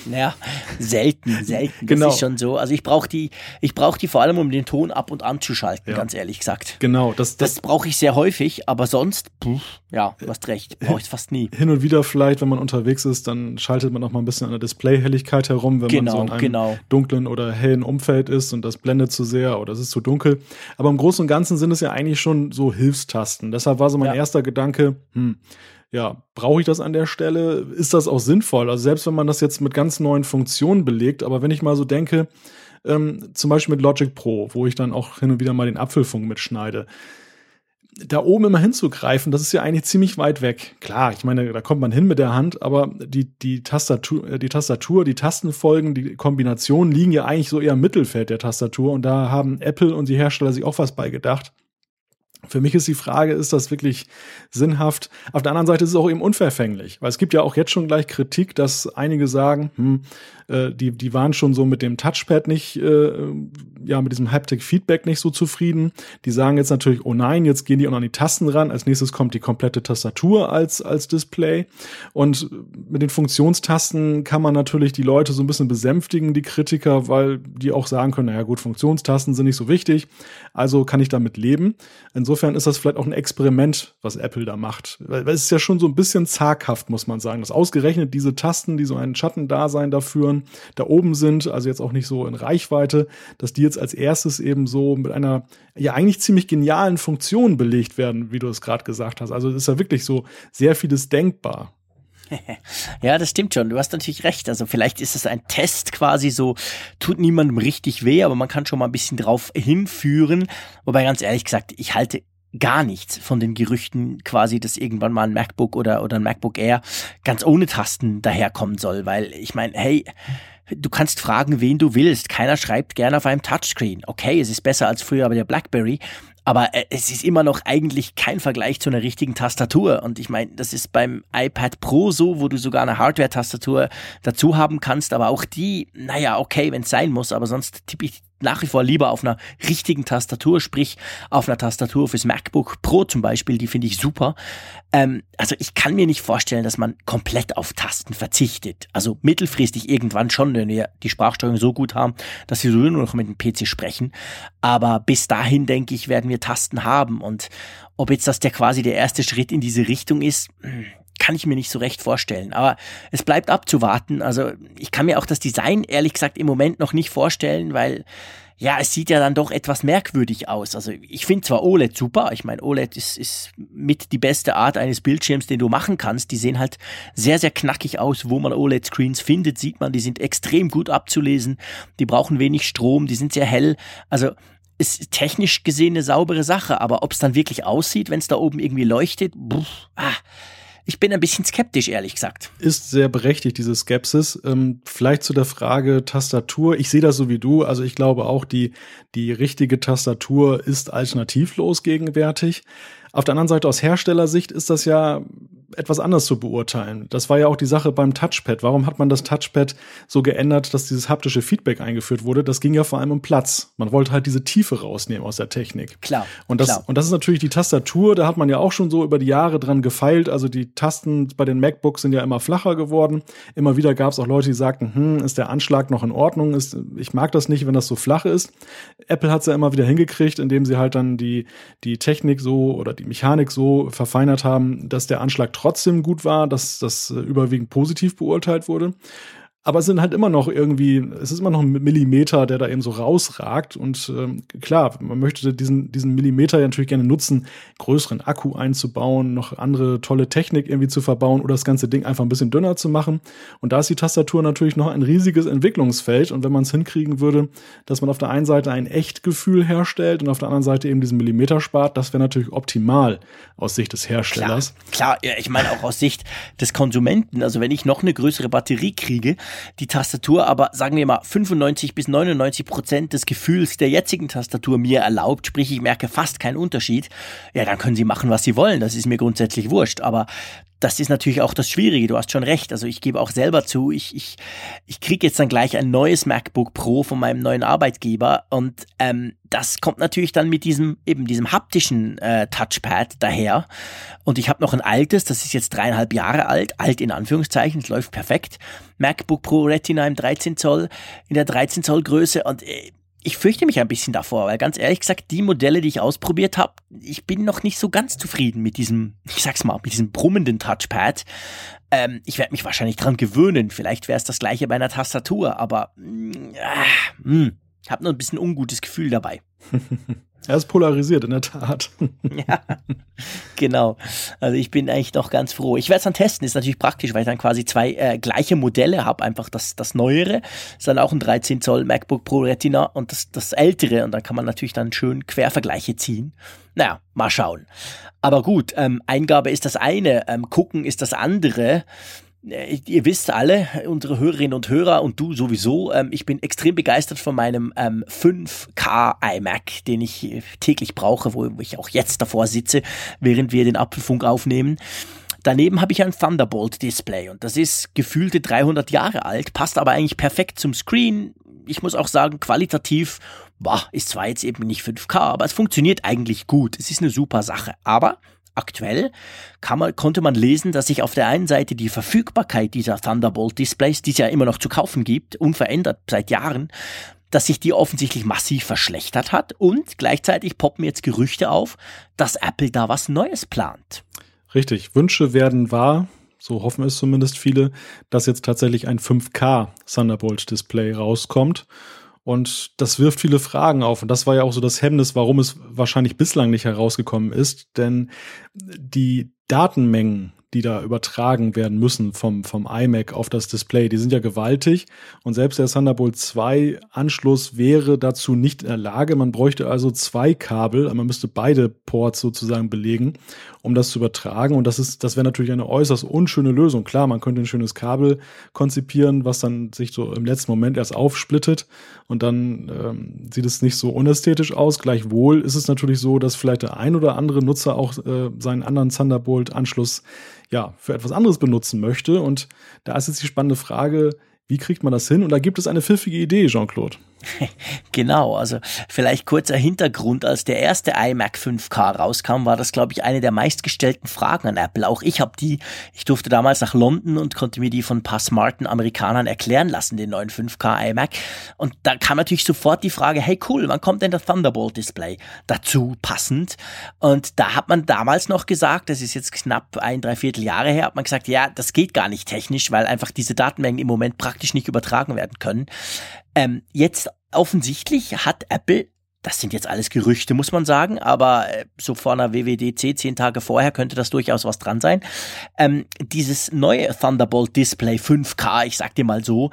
Naja, selten, selten. Genau. Das ist schon so. Also ich brauche die, ich brauche die vor allem, um den Ton ab und an zu schalten, ja. ganz ehrlich gesagt. Genau. Das, das, das brauche ich sehr häufig, aber sonst, pff, ja, du hast recht, brauche ich fast nie. Hin und wieder vielleicht, wenn man unterwegs ist, dann schaltet schaltet man noch mal ein bisschen an der Displayhelligkeit herum, wenn genau, man so in einem genau. dunklen oder hellen Umfeld ist und das blendet zu sehr oder es ist zu dunkel. Aber im Großen und Ganzen sind es ja eigentlich schon so Hilfstasten. Deshalb war so mein ja. erster Gedanke, hm, ja, brauche ich das an der Stelle? Ist das auch sinnvoll? Also selbst wenn man das jetzt mit ganz neuen Funktionen belegt, aber wenn ich mal so denke, ähm, zum Beispiel mit Logic Pro, wo ich dann auch hin und wieder mal den Apfelfunk mitschneide, da oben immer hinzugreifen, das ist ja eigentlich ziemlich weit weg. Klar, ich meine, da kommt man hin mit der Hand, aber die, die Tastatur, äh, die Tastatur, die Tastenfolgen, die Kombinationen liegen ja eigentlich so eher im Mittelfeld der Tastatur und da haben Apple und die Hersteller sich auch was beigedacht. Für mich ist die Frage, ist das wirklich sinnhaft? Auf der anderen Seite ist es auch eben unverfänglich, weil es gibt ja auch jetzt schon gleich Kritik, dass einige sagen, hm, äh, die, die waren schon so mit dem Touchpad nicht, äh, ja, mit diesem Haptic-Feedback nicht so zufrieden. Die sagen jetzt natürlich, oh nein, jetzt gehen die auch an die Tasten ran. Als nächstes kommt die komplette Tastatur als, als Display. Und mit den Funktionstasten kann man natürlich die Leute so ein bisschen besänftigen, die Kritiker, weil die auch sagen können, naja gut, Funktionstasten sind nicht so wichtig, also kann ich damit leben. Insofern ist das vielleicht auch ein Experiment, was Apple da macht. Weil es ist ja schon so ein bisschen zaghaft, muss man sagen, dass ausgerechnet diese Tasten, die so ein Schattendasein dafür Figuren da oben sind, also jetzt auch nicht so in Reichweite, dass die jetzt als erstes eben so mit einer ja eigentlich ziemlich genialen Funktion belegt werden, wie du es gerade gesagt hast. Also es ist ja wirklich so sehr vieles denkbar. Ja, das stimmt schon. Du hast natürlich recht. Also vielleicht ist es ein Test quasi so, tut niemandem richtig weh, aber man kann schon mal ein bisschen drauf hinführen. Wobei ganz ehrlich gesagt, ich halte gar nichts von den Gerüchten quasi, dass irgendwann mal ein MacBook oder, oder ein MacBook Air ganz ohne Tasten daherkommen soll, weil ich meine, hey, du kannst fragen, wen du willst. Keiner schreibt gerne auf einem Touchscreen. Okay, es ist besser als früher bei der BlackBerry, aber äh, es ist immer noch eigentlich kein Vergleich zu einer richtigen Tastatur. Und ich meine, das ist beim iPad Pro so, wo du sogar eine Hardware-Tastatur dazu haben kannst. Aber auch die, naja, okay, wenn es sein muss. Aber sonst tippe ich nach wie vor lieber auf einer richtigen Tastatur, sprich auf einer Tastatur fürs MacBook Pro zum Beispiel, die finde ich super. Ähm, also ich kann mir nicht vorstellen, dass man komplett auf Tasten verzichtet. Also mittelfristig irgendwann schon, wenn wir die Sprachsteuerung so gut haben, dass wir nur noch mit dem PC sprechen. Aber bis dahin, denke ich, werden wir Tasten haben. Und ob jetzt das der quasi der erste Schritt in diese Richtung ist, hm, kann ich mir nicht so recht vorstellen. Aber es bleibt abzuwarten. Also ich kann mir auch das Design ehrlich gesagt im Moment noch nicht vorstellen, weil ja, es sieht ja dann doch etwas merkwürdig aus. Also ich finde zwar OLED super, ich meine, OLED ist, ist mit die beste Art eines Bildschirms, den du machen kannst. Die sehen halt sehr, sehr knackig aus. Wo man OLED-Screens findet, sieht man, die sind extrem gut abzulesen, die brauchen wenig Strom, die sind sehr hell. Also ist technisch gesehen eine saubere Sache, aber ob es dann wirklich aussieht, wenn es da oben irgendwie leuchtet, pff, ah, ich bin ein bisschen skeptisch, ehrlich gesagt. Ist sehr berechtigt, diese Skepsis. Ähm, vielleicht zu der Frage Tastatur. Ich sehe das so wie du. Also ich glaube auch, die, die richtige Tastatur ist alternativlos gegenwärtig. Auf der anderen Seite aus Herstellersicht ist das ja etwas anders zu beurteilen. Das war ja auch die Sache beim Touchpad. Warum hat man das Touchpad so geändert, dass dieses haptische Feedback eingeführt wurde? Das ging ja vor allem um Platz. Man wollte halt diese Tiefe rausnehmen aus der Technik. Klar. Und das, klar. und das ist natürlich die Tastatur. Da hat man ja auch schon so über die Jahre dran gefeilt. Also die Tasten bei den MacBooks sind ja immer flacher geworden. Immer wieder gab es auch Leute, die sagten, hm, ist der Anschlag noch in Ordnung? Ist, ich mag das nicht, wenn das so flach ist. Apple hat es ja immer wieder hingekriegt, indem sie halt dann die, die Technik so oder die Mechanik so verfeinert haben, dass der Anschlag trotzdem gut war, dass das äh, überwiegend positiv beurteilt wurde. Aber es sind halt immer noch irgendwie, es ist immer noch ein Millimeter, der da eben so rausragt. Und ähm, klar, man möchte diesen, diesen Millimeter ja natürlich gerne nutzen, größeren Akku einzubauen, noch andere tolle Technik irgendwie zu verbauen oder das ganze Ding einfach ein bisschen dünner zu machen. Und da ist die Tastatur natürlich noch ein riesiges Entwicklungsfeld. Und wenn man es hinkriegen würde, dass man auf der einen Seite ein Echtgefühl herstellt und auf der anderen Seite eben diesen Millimeter spart, das wäre natürlich optimal aus Sicht des Herstellers. Klar, klar ja, ich meine auch aus Sicht des Konsumenten. Also wenn ich noch eine größere Batterie kriege, die Tastatur aber, sagen wir mal, 95 bis 99 Prozent des Gefühls der jetzigen Tastatur mir erlaubt, sprich ich merke fast keinen Unterschied, ja, dann können sie machen, was sie wollen. Das ist mir grundsätzlich wurscht. Aber das ist natürlich auch das Schwierige. Du hast schon recht. Also ich gebe auch selber zu, ich, ich, ich kriege jetzt dann gleich ein neues MacBook Pro von meinem neuen Arbeitgeber und ähm, das kommt natürlich dann mit diesem eben diesem haptischen äh, Touchpad daher. Und ich habe noch ein altes, das ist jetzt dreieinhalb Jahre alt, alt in Anführungszeichen, es läuft perfekt. MacBook Pro Retina im 13 Zoll, in der 13 Zoll Größe und äh, ich fürchte mich ein bisschen davor, weil ganz ehrlich gesagt, die Modelle, die ich ausprobiert habe, ich bin noch nicht so ganz zufrieden mit diesem, ich sag's mal, mit diesem brummenden Touchpad. Ähm, ich werde mich wahrscheinlich dran gewöhnen. Vielleicht wäre es das gleiche bei einer Tastatur, aber äh, mh, habe nur ein bisschen ungutes Gefühl dabei. Er ist polarisiert, in der Tat. ja, genau. Also ich bin eigentlich noch ganz froh. Ich werde es dann testen, ist natürlich praktisch, weil ich dann quasi zwei äh, gleiche Modelle habe. Einfach das, das Neuere, ist dann auch ein 13 Zoll MacBook Pro Retina und das, das Ältere. Und dann kann man natürlich dann schön Quervergleiche ziehen. Naja, mal schauen. Aber gut, ähm, Eingabe ist das eine, ähm, gucken ist das andere ihr wisst alle, unsere Hörerinnen und Hörer und du sowieso, ähm, ich bin extrem begeistert von meinem ähm, 5K iMac, den ich äh, täglich brauche, wo ich auch jetzt davor sitze, während wir den Apfelfunk aufnehmen. Daneben habe ich ein Thunderbolt-Display und das ist gefühlte 300 Jahre alt, passt aber eigentlich perfekt zum Screen. Ich muss auch sagen, qualitativ, boah, ist zwar jetzt eben nicht 5K, aber es funktioniert eigentlich gut. Es ist eine super Sache. Aber Aktuell man, konnte man lesen, dass sich auf der einen Seite die Verfügbarkeit dieser Thunderbolt-Displays, die es ja immer noch zu kaufen gibt, unverändert seit Jahren, dass sich die offensichtlich massiv verschlechtert hat und gleichzeitig poppen jetzt Gerüchte auf, dass Apple da was Neues plant. Richtig, Wünsche werden wahr, so hoffen es zumindest viele, dass jetzt tatsächlich ein 5K Thunderbolt Display rauskommt. Und das wirft viele Fragen auf. Und das war ja auch so das Hemmnis, warum es wahrscheinlich bislang nicht herausgekommen ist. Denn die Datenmengen, die da übertragen werden müssen vom, vom iMac auf das Display. Die sind ja gewaltig und selbst der Thunderbolt 2 Anschluss wäre dazu nicht in der Lage. Man bräuchte also zwei Kabel, man müsste beide Ports sozusagen belegen, um das zu übertragen. Und das ist, das wäre natürlich eine äußerst unschöne Lösung. Klar, man könnte ein schönes Kabel konzipieren, was dann sich so im letzten Moment erst aufsplittet und dann ähm, sieht es nicht so unästhetisch aus. Gleichwohl ist es natürlich so, dass vielleicht der ein oder andere Nutzer auch äh, seinen anderen Thunderbolt-Anschluss ja, für etwas anderes benutzen möchte. Und da ist jetzt die spannende Frage, wie kriegt man das hin? Und da gibt es eine pfiffige Idee, Jean-Claude. Genau, also vielleicht kurzer Hintergrund. Als der erste iMac 5K rauskam, war das, glaube ich, eine der meistgestellten Fragen an Apple. Auch ich habe die, ich durfte damals nach London und konnte mir die von ein paar smarten Amerikanern erklären lassen, den neuen 5K iMac. Und da kam natürlich sofort die Frage, hey cool, wann kommt denn der Thunderbolt-Display dazu passend? Und da hat man damals noch gesagt, das ist jetzt knapp ein, dreiviertel Jahre her, hat man gesagt, ja, das geht gar nicht technisch, weil einfach diese Datenmengen im Moment praktisch nicht übertragen werden können. Ähm, jetzt offensichtlich hat Apple das sind jetzt alles Gerüchte, muss man sagen, aber äh, so vor einer WWDC zehn Tage vorher könnte das durchaus was dran sein. Ähm, dieses neue Thunderbolt Display 5K, ich sag dir mal so,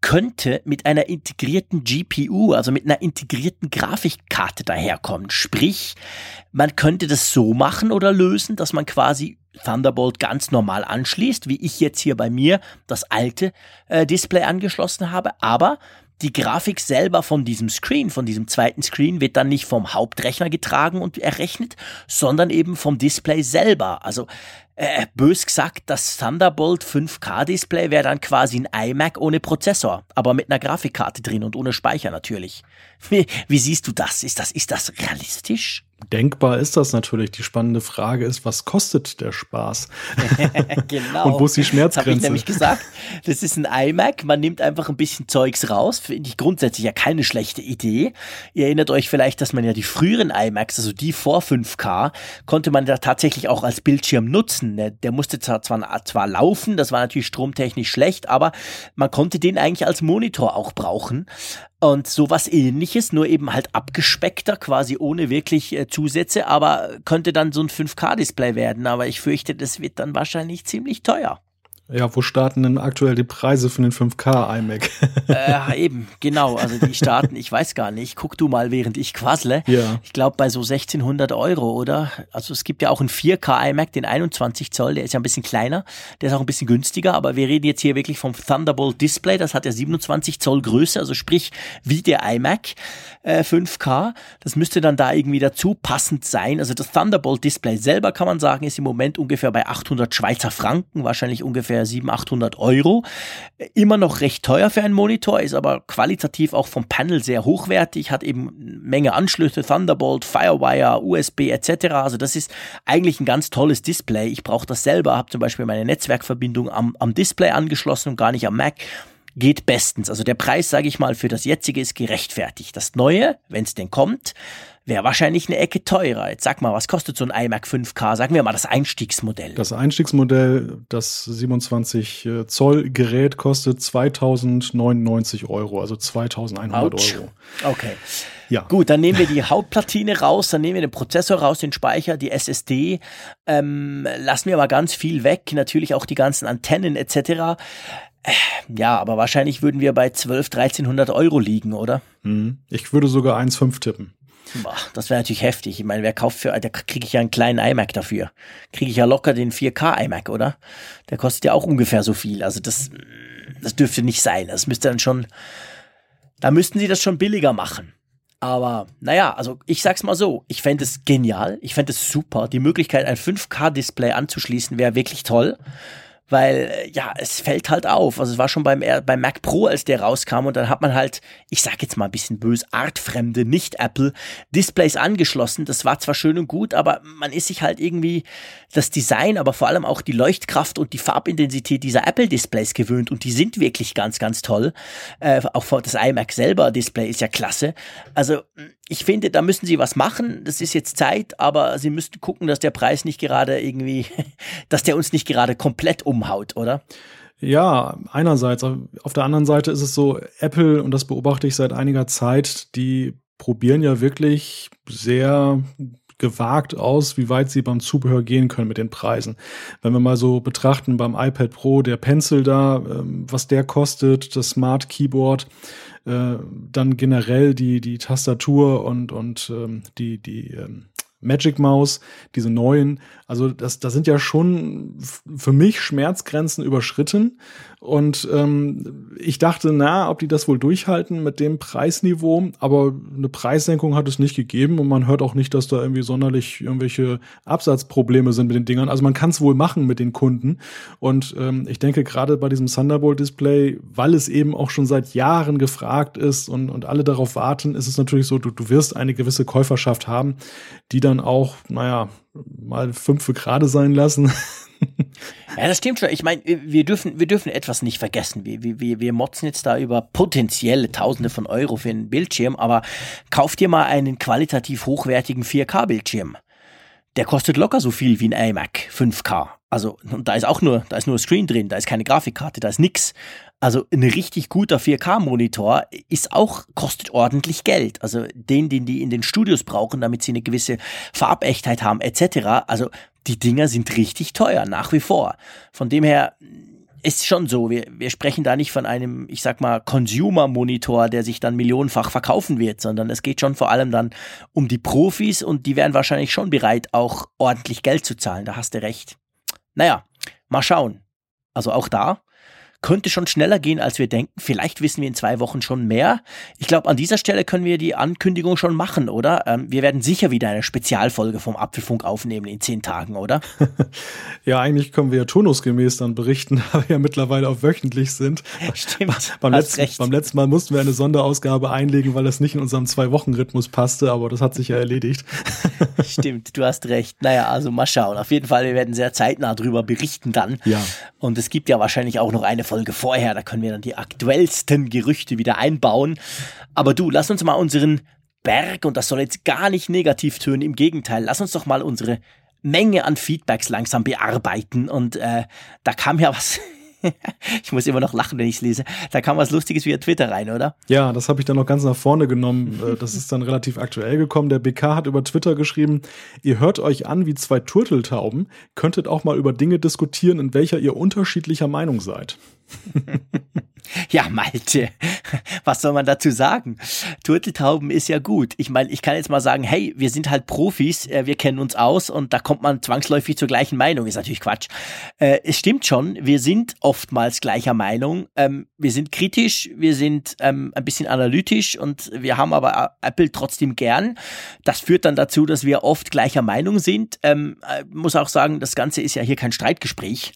könnte mit einer integrierten GPU, also mit einer integrierten Grafikkarte daherkommen. Sprich, man könnte das so machen oder lösen, dass man quasi Thunderbolt ganz normal anschließt, wie ich jetzt hier bei mir das alte äh, Display angeschlossen habe, aber die Grafik selber von diesem Screen, von diesem zweiten Screen, wird dann nicht vom Hauptrechner getragen und errechnet, sondern eben vom Display selber. Also äh, bös gesagt, das Thunderbolt 5K Display wäre dann quasi ein iMac ohne Prozessor, aber mit einer Grafikkarte drin und ohne Speicher natürlich. Wie, wie siehst du das? Ist das, ist das realistisch? Denkbar ist das natürlich. Die spannende Frage ist, was kostet der Spaß? genau. Und wo ist die Schmerzgrenze? Das habe ich nämlich gesagt. Das ist ein iMac. Man nimmt einfach ein bisschen Zeugs raus. Finde ich grundsätzlich ja keine schlechte Idee. Ihr erinnert euch vielleicht, dass man ja die früheren iMacs, also die vor 5K, konnte man da tatsächlich auch als Bildschirm nutzen. Ne? Der musste zwar, zwar, zwar laufen, das war natürlich stromtechnisch schlecht, aber man konnte den eigentlich als Monitor auch brauchen. Und sowas ähnliches, nur eben halt abgespeckter, quasi ohne wirklich äh, Zusätze, aber könnte dann so ein 5K-Display werden. Aber ich fürchte, das wird dann wahrscheinlich ziemlich teuer. Ja, wo starten denn aktuell die Preise für den 5K iMac? äh, eben, genau. Also die starten, ich weiß gar nicht. Guck du mal, während ich quassle. Ja. Ich glaube bei so 1600 Euro, oder? Also es gibt ja auch einen 4K iMac, den 21 Zoll, der ist ja ein bisschen kleiner. Der ist auch ein bisschen günstiger, aber wir reden jetzt hier wirklich vom Thunderbolt Display. Das hat ja 27 Zoll Größe, also sprich wie der iMac äh, 5K. Das müsste dann da irgendwie dazu passend sein. Also das Thunderbolt Display selber kann man sagen, ist im Moment ungefähr bei 800 Schweizer Franken, wahrscheinlich ungefähr ungefähr 700, 800 Euro. Immer noch recht teuer für einen Monitor, ist aber qualitativ auch vom Panel sehr hochwertig, hat eben Menge Anschlüsse, Thunderbolt, Firewire, USB etc. Also das ist eigentlich ein ganz tolles Display. Ich brauche das selber, habe zum Beispiel meine Netzwerkverbindung am, am Display angeschlossen und gar nicht am Mac geht bestens. Also der Preis, sage ich mal, für das jetzige ist gerechtfertigt. Das neue, wenn es denn kommt, wäre wahrscheinlich eine Ecke teurer. Jetzt sag mal, was kostet so ein iMac 5K? Sagen wir mal das Einstiegsmodell. Das Einstiegsmodell, das 27 äh, Zoll Gerät kostet 2099 Euro, also 2100 Ouch. Euro. Okay. Ja. Gut, dann nehmen wir die Hauptplatine raus, dann nehmen wir den Prozessor raus, den Speicher, die SSD, ähm, lassen wir mal ganz viel weg, natürlich auch die ganzen Antennen etc. Ja, aber wahrscheinlich würden wir bei 12, 1300 Euro liegen, oder? Hm. Ich würde sogar 1,5 tippen. Boah, das wäre natürlich heftig. Ich meine, wer kauft für, da kriege ich ja einen kleinen iMac dafür. Kriege ich ja locker den 4K iMac, oder? Der kostet ja auch ungefähr so viel. Also das, das dürfte nicht sein. Das müsste dann schon, da müssten sie das schon billiger machen. Aber naja, also ich sag's mal so, ich fände es genial, ich fände es super. Die Möglichkeit, ein 5K-Display anzuschließen, wäre wirklich toll weil äh, ja, es fällt halt auf. Also es war schon beim, beim Mac Pro, als der rauskam und dann hat man halt, ich sag jetzt mal ein bisschen bös, artfremde, nicht Apple Displays angeschlossen. Das war zwar schön und gut, aber man ist sich halt irgendwie das Design, aber vor allem auch die Leuchtkraft und die Farbintensität dieser Apple Displays gewöhnt und die sind wirklich ganz, ganz toll. Äh, auch das iMac selber Display ist ja klasse. Also ich finde, da müssen sie was machen. Das ist jetzt Zeit, aber sie müssten gucken, dass der Preis nicht gerade irgendwie, dass der uns nicht gerade komplett umhaut, oder? Ja, einerseits. Auf der anderen Seite ist es so, Apple, und das beobachte ich seit einiger Zeit, die probieren ja wirklich sehr gewagt aus, wie weit sie beim Zubehör gehen können mit den Preisen. Wenn wir mal so betrachten beim iPad Pro, der Pencil da, ähm, was der kostet, das Smart Keyboard, äh, dann generell die, die Tastatur und, und ähm, die, die ähm, Magic Mouse, diese neuen, also das, das sind ja schon für mich Schmerzgrenzen überschritten. Und ähm, ich dachte, na, ob die das wohl durchhalten mit dem Preisniveau, aber eine Preissenkung hat es nicht gegeben und man hört auch nicht, dass da irgendwie sonderlich irgendwelche Absatzprobleme sind mit den Dingern. Also man kann es wohl machen mit den Kunden. Und ähm, ich denke gerade bei diesem Thunderbolt-Display, weil es eben auch schon seit Jahren gefragt ist und, und alle darauf warten, ist es natürlich so, du, du wirst eine gewisse Käuferschaft haben, die dann auch, naja, mal fünf gerade sein lassen. Ja, das stimmt schon. Ich meine, wir dürfen, wir dürfen etwas nicht vergessen. Wir, wir, wir motzen jetzt da über potenzielle Tausende von Euro für einen Bildschirm, aber kauf dir mal einen qualitativ hochwertigen 4K-Bildschirm. Der kostet locker so viel wie ein iMac 5K. Also, da ist auch nur, da ist nur Screen drin, da ist keine Grafikkarte, da ist nix. Also ein richtig guter 4K-Monitor ist auch, kostet ordentlich Geld. Also den, den die in den Studios brauchen, damit sie eine gewisse Farbechtheit haben, etc. Also die Dinger sind richtig teuer, nach wie vor. Von dem her ist schon so, wir, wir sprechen da nicht von einem, ich sag mal, Consumer-Monitor, der sich dann millionenfach verkaufen wird, sondern es geht schon vor allem dann um die Profis und die wären wahrscheinlich schon bereit, auch ordentlich Geld zu zahlen. Da hast du recht. Naja, mal schauen. Also auch da, könnte schon schneller gehen, als wir denken. Vielleicht wissen wir in zwei Wochen schon mehr. Ich glaube, an dieser Stelle können wir die Ankündigung schon machen, oder? Ähm, wir werden sicher wieder eine Spezialfolge vom Apfelfunk aufnehmen in zehn Tagen, oder? ja, eigentlich können wir ja turnusgemäß dann berichten, da wir ja mittlerweile auf wöchentlich sind. Stimmt. beim, letzten, recht. beim letzten Mal mussten wir eine Sonderausgabe einlegen, weil das nicht in unserem Zwei-Wochen-Rhythmus passte, aber das hat sich ja erledigt. Stimmt, du hast recht. Naja, also mal schauen. Auf jeden Fall, wir werden sehr zeitnah darüber berichten dann. Ja. Und es gibt ja wahrscheinlich auch noch eine Folge vorher, da können wir dann die aktuellsten Gerüchte wieder einbauen. Aber du, lass uns mal unseren Berg, und das soll jetzt gar nicht negativ tönen, im Gegenteil, lass uns doch mal unsere Menge an Feedbacks langsam bearbeiten. Und äh, da kam ja was ich muss immer noch lachen, wenn ich es lese. Da kam was Lustiges via Twitter rein, oder? Ja, das habe ich dann noch ganz nach vorne genommen. Äh, das ist dann relativ aktuell gekommen. Der BK hat über Twitter geschrieben, ihr hört euch an wie zwei Turteltauben, könntet auch mal über Dinge diskutieren, in welcher ihr unterschiedlicher Meinung seid. Ja, Malte, was soll man dazu sagen? Turteltauben ist ja gut. Ich meine, ich kann jetzt mal sagen, hey, wir sind halt Profis, äh, wir kennen uns aus und da kommt man zwangsläufig zur gleichen Meinung. Ist natürlich Quatsch. Äh, es stimmt schon, wir sind oftmals gleicher Meinung. Ähm, wir sind kritisch, wir sind ähm, ein bisschen analytisch und wir haben aber Apple trotzdem gern. Das führt dann dazu, dass wir oft gleicher Meinung sind. Ähm, äh, muss auch sagen, das Ganze ist ja hier kein Streitgespräch.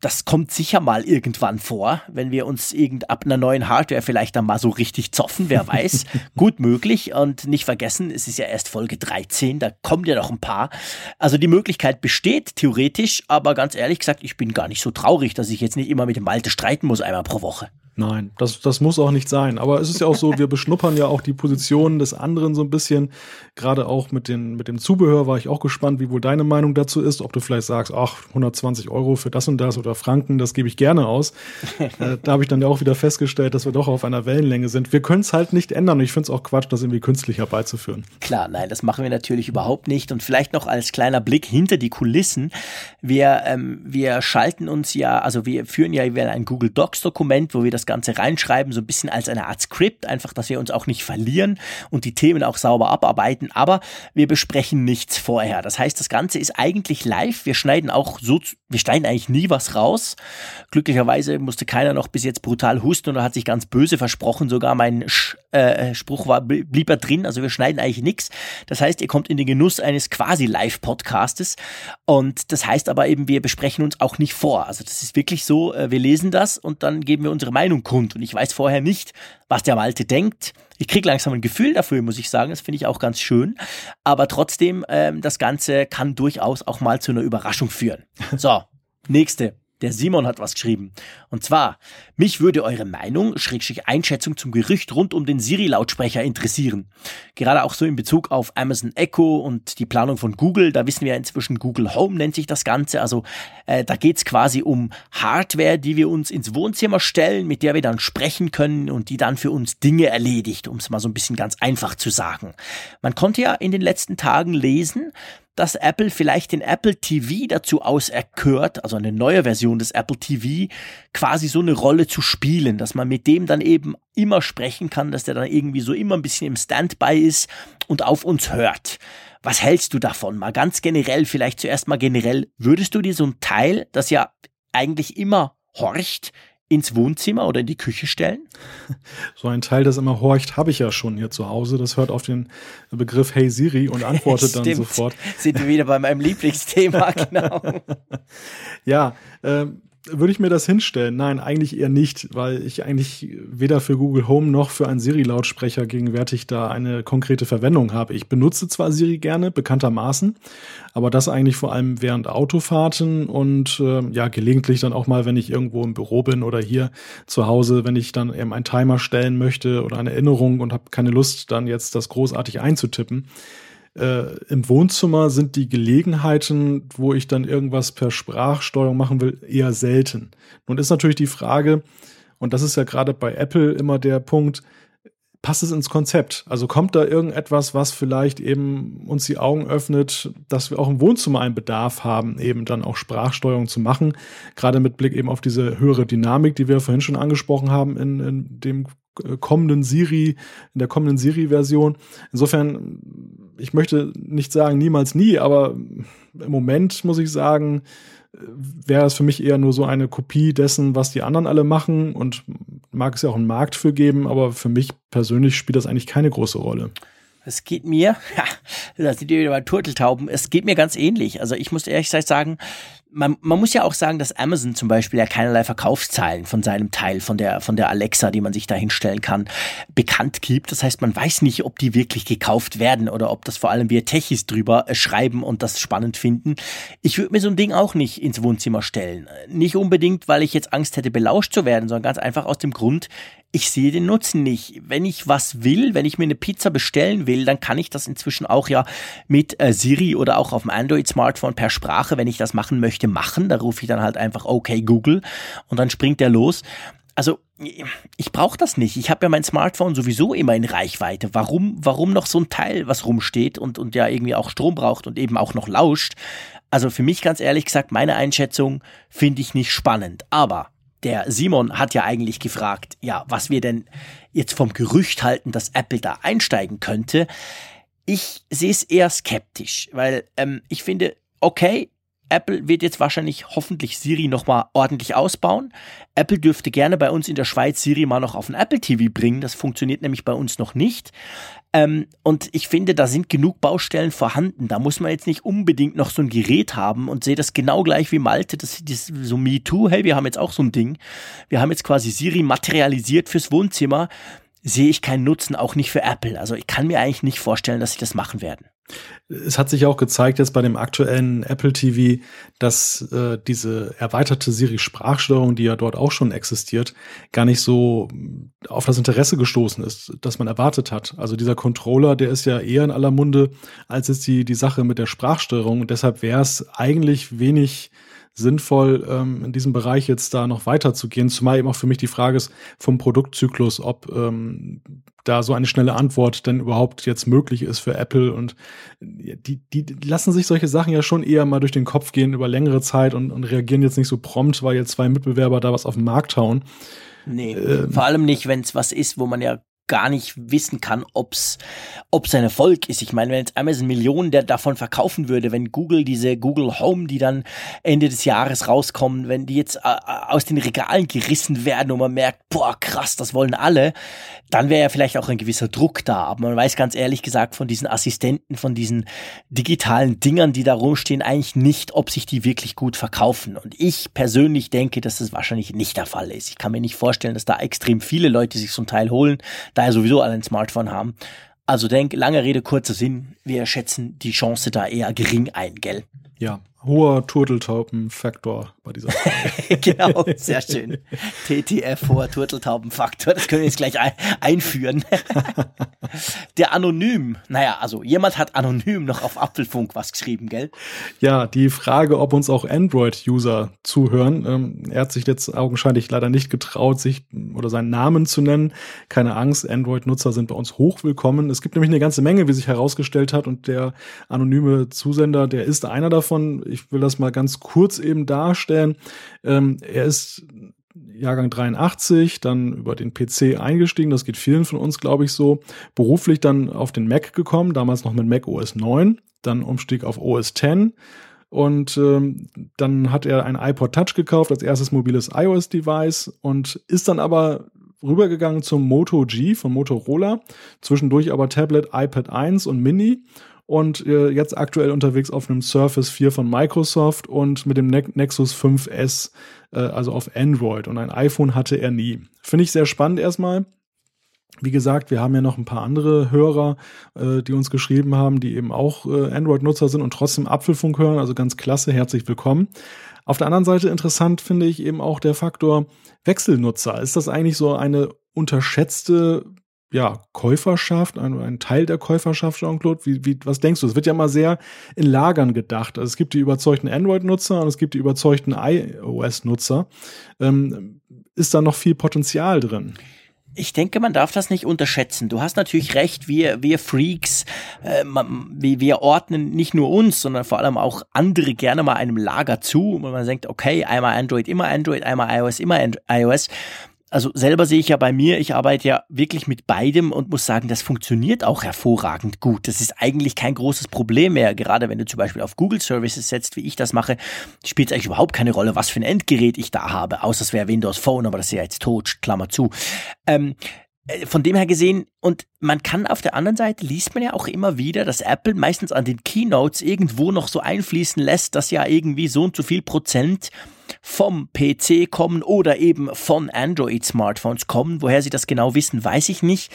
Das kommt sicher mal irgendwann vor, wenn wir uns irgend ab einer neuen Hardware vielleicht dann mal so richtig zoffen, wer weiß. Gut möglich und nicht vergessen, es ist ja erst Folge 13, da kommen ja noch ein paar. Also die Möglichkeit besteht theoretisch, aber ganz ehrlich gesagt, ich bin gar nicht so traurig, dass ich jetzt nicht immer mit dem Malte streiten muss einmal pro Woche. Nein, das, das muss auch nicht sein. Aber es ist ja auch so, wir beschnuppern ja auch die Positionen des anderen so ein bisschen. Gerade auch mit, den, mit dem Zubehör war ich auch gespannt, wie wohl deine Meinung dazu ist. Ob du vielleicht sagst, ach, 120 Euro für das und das oder Franken, das gebe ich gerne aus. äh, da habe ich dann ja auch wieder festgestellt, dass wir doch auf einer Wellenlänge sind. Wir können es halt nicht ändern und ich finde es auch Quatsch, das irgendwie künstlich herbeizuführen. Klar, nein, das machen wir natürlich überhaupt nicht. Und vielleicht noch als kleiner Blick hinter die Kulissen. Wir, ähm, wir schalten uns ja, also wir führen ja ein Google Docs Dokument, wo wir das Ganze reinschreiben, so ein bisschen als eine Art Skript, einfach, dass wir uns auch nicht verlieren und die Themen auch sauber abarbeiten. Aber wir besprechen nichts vorher. Das heißt, das Ganze ist eigentlich live. Wir schneiden auch so, wir schneiden eigentlich nie was raus. Glücklicherweise musste keiner noch bis jetzt brutal husten oder hat sich ganz böse versprochen. Sogar mein Sch äh, Spruch war, blieb er drin. Also wir schneiden eigentlich nichts. Das heißt, ihr kommt in den Genuss eines quasi Live-Podcastes. Und das heißt aber eben, wir besprechen uns auch nicht vor. Also das ist wirklich so, äh, wir lesen das und dann geben wir unsere Meinung kund. Und ich weiß vorher nicht, was der Malte denkt. Ich kriege langsam ein Gefühl dafür, muss ich sagen. Das finde ich auch ganz schön. Aber trotzdem, ähm, das Ganze kann durchaus auch mal zu einer Überraschung führen. So, nächste. Der Simon hat was geschrieben. Und zwar, mich würde eure Meinung, Schrägstrich Einschätzung zum Gerücht rund um den Siri-Lautsprecher interessieren. Gerade auch so in Bezug auf Amazon Echo und die Planung von Google. Da wissen wir inzwischen, Google Home nennt sich das Ganze. Also äh, da geht's quasi um Hardware, die wir uns ins Wohnzimmer stellen, mit der wir dann sprechen können und die dann für uns Dinge erledigt, um es mal so ein bisschen ganz einfach zu sagen. Man konnte ja in den letzten Tagen lesen, dass Apple vielleicht den Apple TV dazu auserkört, also eine neue Version des Apple TV, quasi so eine Rolle zu spielen, dass man mit dem dann eben immer sprechen kann, dass der dann irgendwie so immer ein bisschen im Standby ist und auf uns hört. Was hältst du davon? Mal ganz generell, vielleicht zuerst mal generell, würdest du dir so ein Teil, das ja eigentlich immer horcht, ins Wohnzimmer oder in die Küche stellen? So ein Teil, das immer horcht, habe ich ja schon hier zu Hause. Das hört auf den Begriff Hey Siri und antwortet dann sofort. Sind wir wieder bei meinem Lieblingsthema, genau. ja, ähm, würde ich mir das hinstellen? Nein, eigentlich eher nicht, weil ich eigentlich weder für Google Home noch für einen Siri-Lautsprecher gegenwärtig da eine konkrete Verwendung habe. Ich benutze zwar Siri gerne, bekanntermaßen, aber das eigentlich vor allem während Autofahrten und äh, ja, gelegentlich dann auch mal, wenn ich irgendwo im Büro bin oder hier zu Hause, wenn ich dann eben einen Timer stellen möchte oder eine Erinnerung und habe keine Lust, dann jetzt das großartig einzutippen äh, im Wohnzimmer sind die Gelegenheiten, wo ich dann irgendwas per Sprachsteuerung machen will, eher selten. Nun ist natürlich die Frage, und das ist ja gerade bei Apple immer der Punkt, passt es ins Konzept? Also kommt da irgendetwas, was vielleicht eben uns die Augen öffnet, dass wir auch im Wohnzimmer einen Bedarf haben, eben dann auch Sprachsteuerung zu machen, gerade mit Blick eben auf diese höhere Dynamik, die wir vorhin schon angesprochen haben in, in dem äh, kommenden Siri, in der kommenden Siri-Version. Insofern, ich möchte nicht sagen niemals nie, aber im Moment muss ich sagen, wäre es für mich eher nur so eine Kopie dessen, was die anderen alle machen und mag es ja auch einen Markt für geben, aber für mich persönlich spielt das eigentlich keine große Rolle. Es geht mir, ja, da sind wir wieder bei Turteltauben, es geht mir ganz ähnlich. Also ich muss ehrlich sagen, man, man muss ja auch sagen, dass Amazon zum Beispiel ja keinerlei Verkaufszahlen von seinem Teil, von der, von der Alexa, die man sich da hinstellen kann, bekannt gibt. Das heißt, man weiß nicht, ob die wirklich gekauft werden oder ob das vor allem wir Techis drüber äh, schreiben und das spannend finden. Ich würde mir so ein Ding auch nicht ins Wohnzimmer stellen. Nicht unbedingt, weil ich jetzt Angst hätte, belauscht zu werden, sondern ganz einfach aus dem Grund, ich sehe den Nutzen nicht. Wenn ich was will, wenn ich mir eine Pizza bestellen will, dann kann ich das inzwischen auch ja mit äh, Siri oder auch auf dem Android-Smartphone per Sprache, wenn ich das machen möchte, machen. Da rufe ich dann halt einfach okay Google und dann springt der los. Also ich brauche das nicht. Ich habe ja mein Smartphone sowieso immer in Reichweite. Warum, warum noch so ein Teil, was rumsteht und, und ja irgendwie auch Strom braucht und eben auch noch lauscht? Also für mich ganz ehrlich gesagt, meine Einschätzung finde ich nicht spannend. Aber der Simon hat ja eigentlich gefragt, ja, was wir denn jetzt vom Gerücht halten, dass Apple da einsteigen könnte. Ich sehe es eher skeptisch, weil ähm, ich finde, okay, Apple wird jetzt wahrscheinlich hoffentlich Siri nochmal ordentlich ausbauen. Apple dürfte gerne bei uns in der Schweiz Siri mal noch auf den Apple TV bringen. Das funktioniert nämlich bei uns noch nicht. Ähm, und ich finde, da sind genug Baustellen vorhanden. Da muss man jetzt nicht unbedingt noch so ein Gerät haben und sehe das genau gleich wie Malte. Das ist so Me Too. Hey, wir haben jetzt auch so ein Ding. Wir haben jetzt quasi Siri materialisiert fürs Wohnzimmer. Sehe ich keinen Nutzen, auch nicht für Apple. Also ich kann mir eigentlich nicht vorstellen, dass sie das machen werden. Es hat sich auch gezeigt jetzt bei dem aktuellen Apple TV, dass äh, diese erweiterte Siri-Sprachsteuerung, die ja dort auch schon existiert, gar nicht so auf das Interesse gestoßen ist, das man erwartet hat. Also dieser Controller, der ist ja eher in aller Munde als jetzt die, die Sache mit der Sprachsteuerung. Und deshalb wäre es eigentlich wenig sinnvoll, ähm, in diesem Bereich jetzt da noch weiterzugehen. Zumal eben auch für mich die Frage ist vom Produktzyklus, ob ähm, da so eine schnelle Antwort denn überhaupt jetzt möglich ist für Apple. Und die, die lassen sich solche Sachen ja schon eher mal durch den Kopf gehen über längere Zeit und, und reagieren jetzt nicht so prompt, weil jetzt zwei Mitbewerber da was auf den Markt hauen. Nee, ähm, vor allem nicht, wenn es was ist, wo man ja gar nicht wissen kann, ob's ob's ein Erfolg ist. Ich meine, wenn jetzt Amazon Millionen der davon verkaufen würde, wenn Google diese Google Home, die dann Ende des Jahres rauskommen, wenn die jetzt äh, aus den Regalen gerissen werden und man merkt, boah, krass, das wollen alle, dann wäre ja vielleicht auch ein gewisser Druck da. Aber man weiß ganz ehrlich gesagt von diesen Assistenten, von diesen digitalen Dingern, die da rumstehen, eigentlich nicht, ob sich die wirklich gut verkaufen. Und ich persönlich denke, dass das wahrscheinlich nicht der Fall ist. Ich kann mir nicht vorstellen, dass da extrem viele Leute sich ein Teil holen da ja sowieso alle ein Smartphone haben. Also denk, lange Rede, kurzer Sinn, wir schätzen die Chance da eher gering ein, gell? Ja, hoher Turteltaubenfaktor bei dieser Frage. genau, sehr schön. TTF, hoher Turteltaubenfaktor, das können wir jetzt gleich ein einführen. Der Anonym, naja, also jemand hat anonym noch auf Apfelfunk was geschrieben, gell? Ja, die Frage, ob uns auch Android-User zuhören. Ähm, er hat sich jetzt augenscheinlich leider nicht getraut, sich oder seinen Namen zu nennen. Keine Angst, Android-Nutzer sind bei uns hochwillkommen. Es gibt nämlich eine ganze Menge, wie sich herausgestellt hat, und der anonyme Zusender, der ist einer davon. Ich will das mal ganz kurz eben darstellen. Ähm, er ist Jahrgang 83, dann über den PC eingestiegen, das geht vielen von uns, glaube ich, so. Beruflich dann auf den Mac gekommen, damals noch mit Mac OS 9, dann Umstieg auf OS 10 und ähm, dann hat er ein iPod Touch gekauft als erstes mobiles iOS-Device und ist dann aber rübergegangen zum Moto G von Motorola, zwischendurch aber Tablet, iPad 1 und Mini und äh, jetzt aktuell unterwegs auf einem Surface 4 von Microsoft und mit dem ne Nexus 5S, äh, also auf Android. Und ein iPhone hatte er nie. Finde ich sehr spannend erstmal. Wie gesagt, wir haben ja noch ein paar andere Hörer, äh, die uns geschrieben haben, die eben auch äh, Android-Nutzer sind und trotzdem Apfelfunk hören. Also ganz klasse, herzlich willkommen. Auf der anderen Seite interessant finde ich eben auch der Faktor Wechselnutzer. Ist das eigentlich so eine unterschätzte ja, Käuferschaft, ein, ein Teil der Käuferschaft, Jean-Claude? Wie, wie, was denkst du? Es wird ja mal sehr in Lagern gedacht. Also es gibt die überzeugten Android-Nutzer und es gibt die überzeugten iOS-Nutzer. Ähm, ist da noch viel Potenzial drin? Ich denke, man darf das nicht unterschätzen. Du hast natürlich recht, wir, wir Freaks, äh, wir, wir ordnen nicht nur uns, sondern vor allem auch andere gerne mal einem Lager zu. Und man denkt, okay, einmal Android, immer Android, einmal iOS, immer iOS also selber sehe ich ja bei mir, ich arbeite ja wirklich mit beidem und muss sagen, das funktioniert auch hervorragend gut. Das ist eigentlich kein großes Problem mehr. Gerade wenn du zum Beispiel auf Google Services setzt, wie ich das mache, spielt es eigentlich überhaupt keine Rolle, was für ein Endgerät ich da habe. Außer es wäre Windows Phone, aber das ist ja jetzt tot, Klammer zu. Ähm, äh, von dem her gesehen, und man kann auf der anderen Seite, liest man ja auch immer wieder, dass Apple meistens an den Keynotes irgendwo noch so einfließen lässt, dass ja irgendwie so und so viel Prozent vom PC kommen oder eben von Android-Smartphones kommen. Woher sie das genau wissen, weiß ich nicht.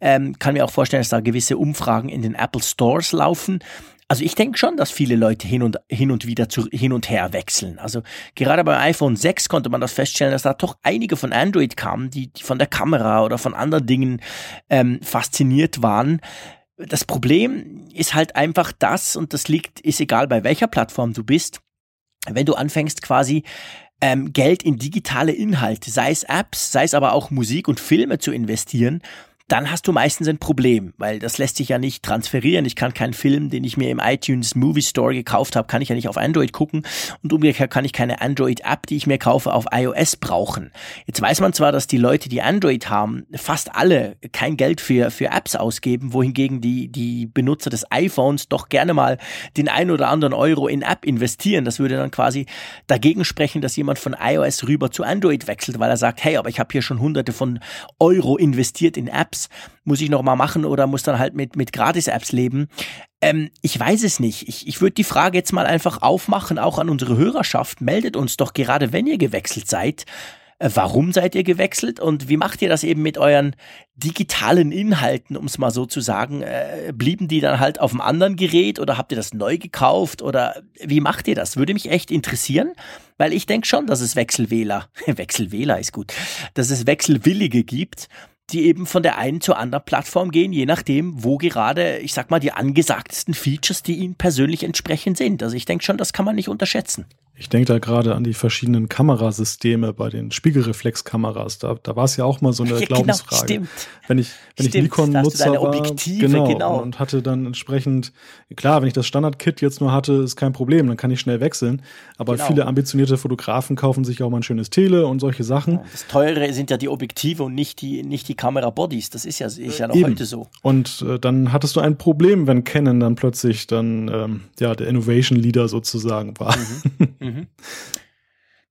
Ähm, kann mir auch vorstellen, dass da gewisse Umfragen in den Apple Stores laufen. Also ich denke schon, dass viele Leute hin und, hin und wieder zu, hin und her wechseln. Also gerade beim iPhone 6 konnte man das feststellen, dass da doch einige von Android kamen, die, die von der Kamera oder von anderen Dingen ähm, fasziniert waren. Das Problem ist halt einfach das, und das liegt, ist egal bei welcher Plattform du bist, wenn du anfängst quasi ähm, Geld in digitale Inhalte, sei es Apps, sei es aber auch Musik und Filme zu investieren, dann hast du meistens ein Problem, weil das lässt sich ja nicht transferieren. Ich kann keinen Film, den ich mir im iTunes Movie Store gekauft habe, kann ich ja nicht auf Android gucken und umgekehrt kann ich keine Android-App, die ich mir kaufe, auf iOS brauchen. Jetzt weiß man zwar, dass die Leute, die Android haben, fast alle kein Geld für, für Apps ausgeben, wohingegen die, die Benutzer des iPhones doch gerne mal den ein oder anderen Euro in App investieren. Das würde dann quasi dagegen sprechen, dass jemand von iOS rüber zu Android wechselt, weil er sagt, hey, aber ich habe hier schon hunderte von Euro investiert in Apps Apps muss ich noch mal machen oder muss dann halt mit, mit Gratis-Apps leben? Ähm, ich weiß es nicht. Ich, ich würde die Frage jetzt mal einfach aufmachen, auch an unsere Hörerschaft. Meldet uns doch gerade, wenn ihr gewechselt seid. Äh, warum seid ihr gewechselt und wie macht ihr das eben mit euren digitalen Inhalten, um es mal so zu sagen? Äh, blieben die dann halt auf einem anderen Gerät oder habt ihr das neu gekauft oder wie macht ihr das? Würde mich echt interessieren, weil ich denke schon, dass es Wechselwähler, Wechselwähler ist gut, dass es Wechselwillige gibt die eben von der einen zur anderen Plattform gehen, je nachdem, wo gerade, ich sag mal, die angesagtesten Features, die ihnen persönlich entsprechend sind. Also ich denke schon, das kann man nicht unterschätzen. Ich denke da gerade an die verschiedenen Kamerasysteme bei den Spiegelreflexkameras. Da, da war es ja auch mal so eine ja, genau, Glaubensfrage. Genau. Wenn ich, wenn stimmt, ich Nikon-Nutzer war, genau, genau. Und, hatte dann entsprechend, klar, wenn ich das Standard-Kit jetzt nur hatte, ist kein Problem, dann kann ich schnell wechseln. Aber genau. viele ambitionierte Fotografen kaufen sich auch mal ein schönes Tele und solche Sachen. Das Teure sind ja die Objektive und nicht die, nicht die Kamera-Bodies. Das ist ja, ist ja noch Eben. heute so. Und äh, dann hattest du ein Problem, wenn Canon dann plötzlich dann ähm, ja der Innovation Leader sozusagen war. Mhm. Mhm.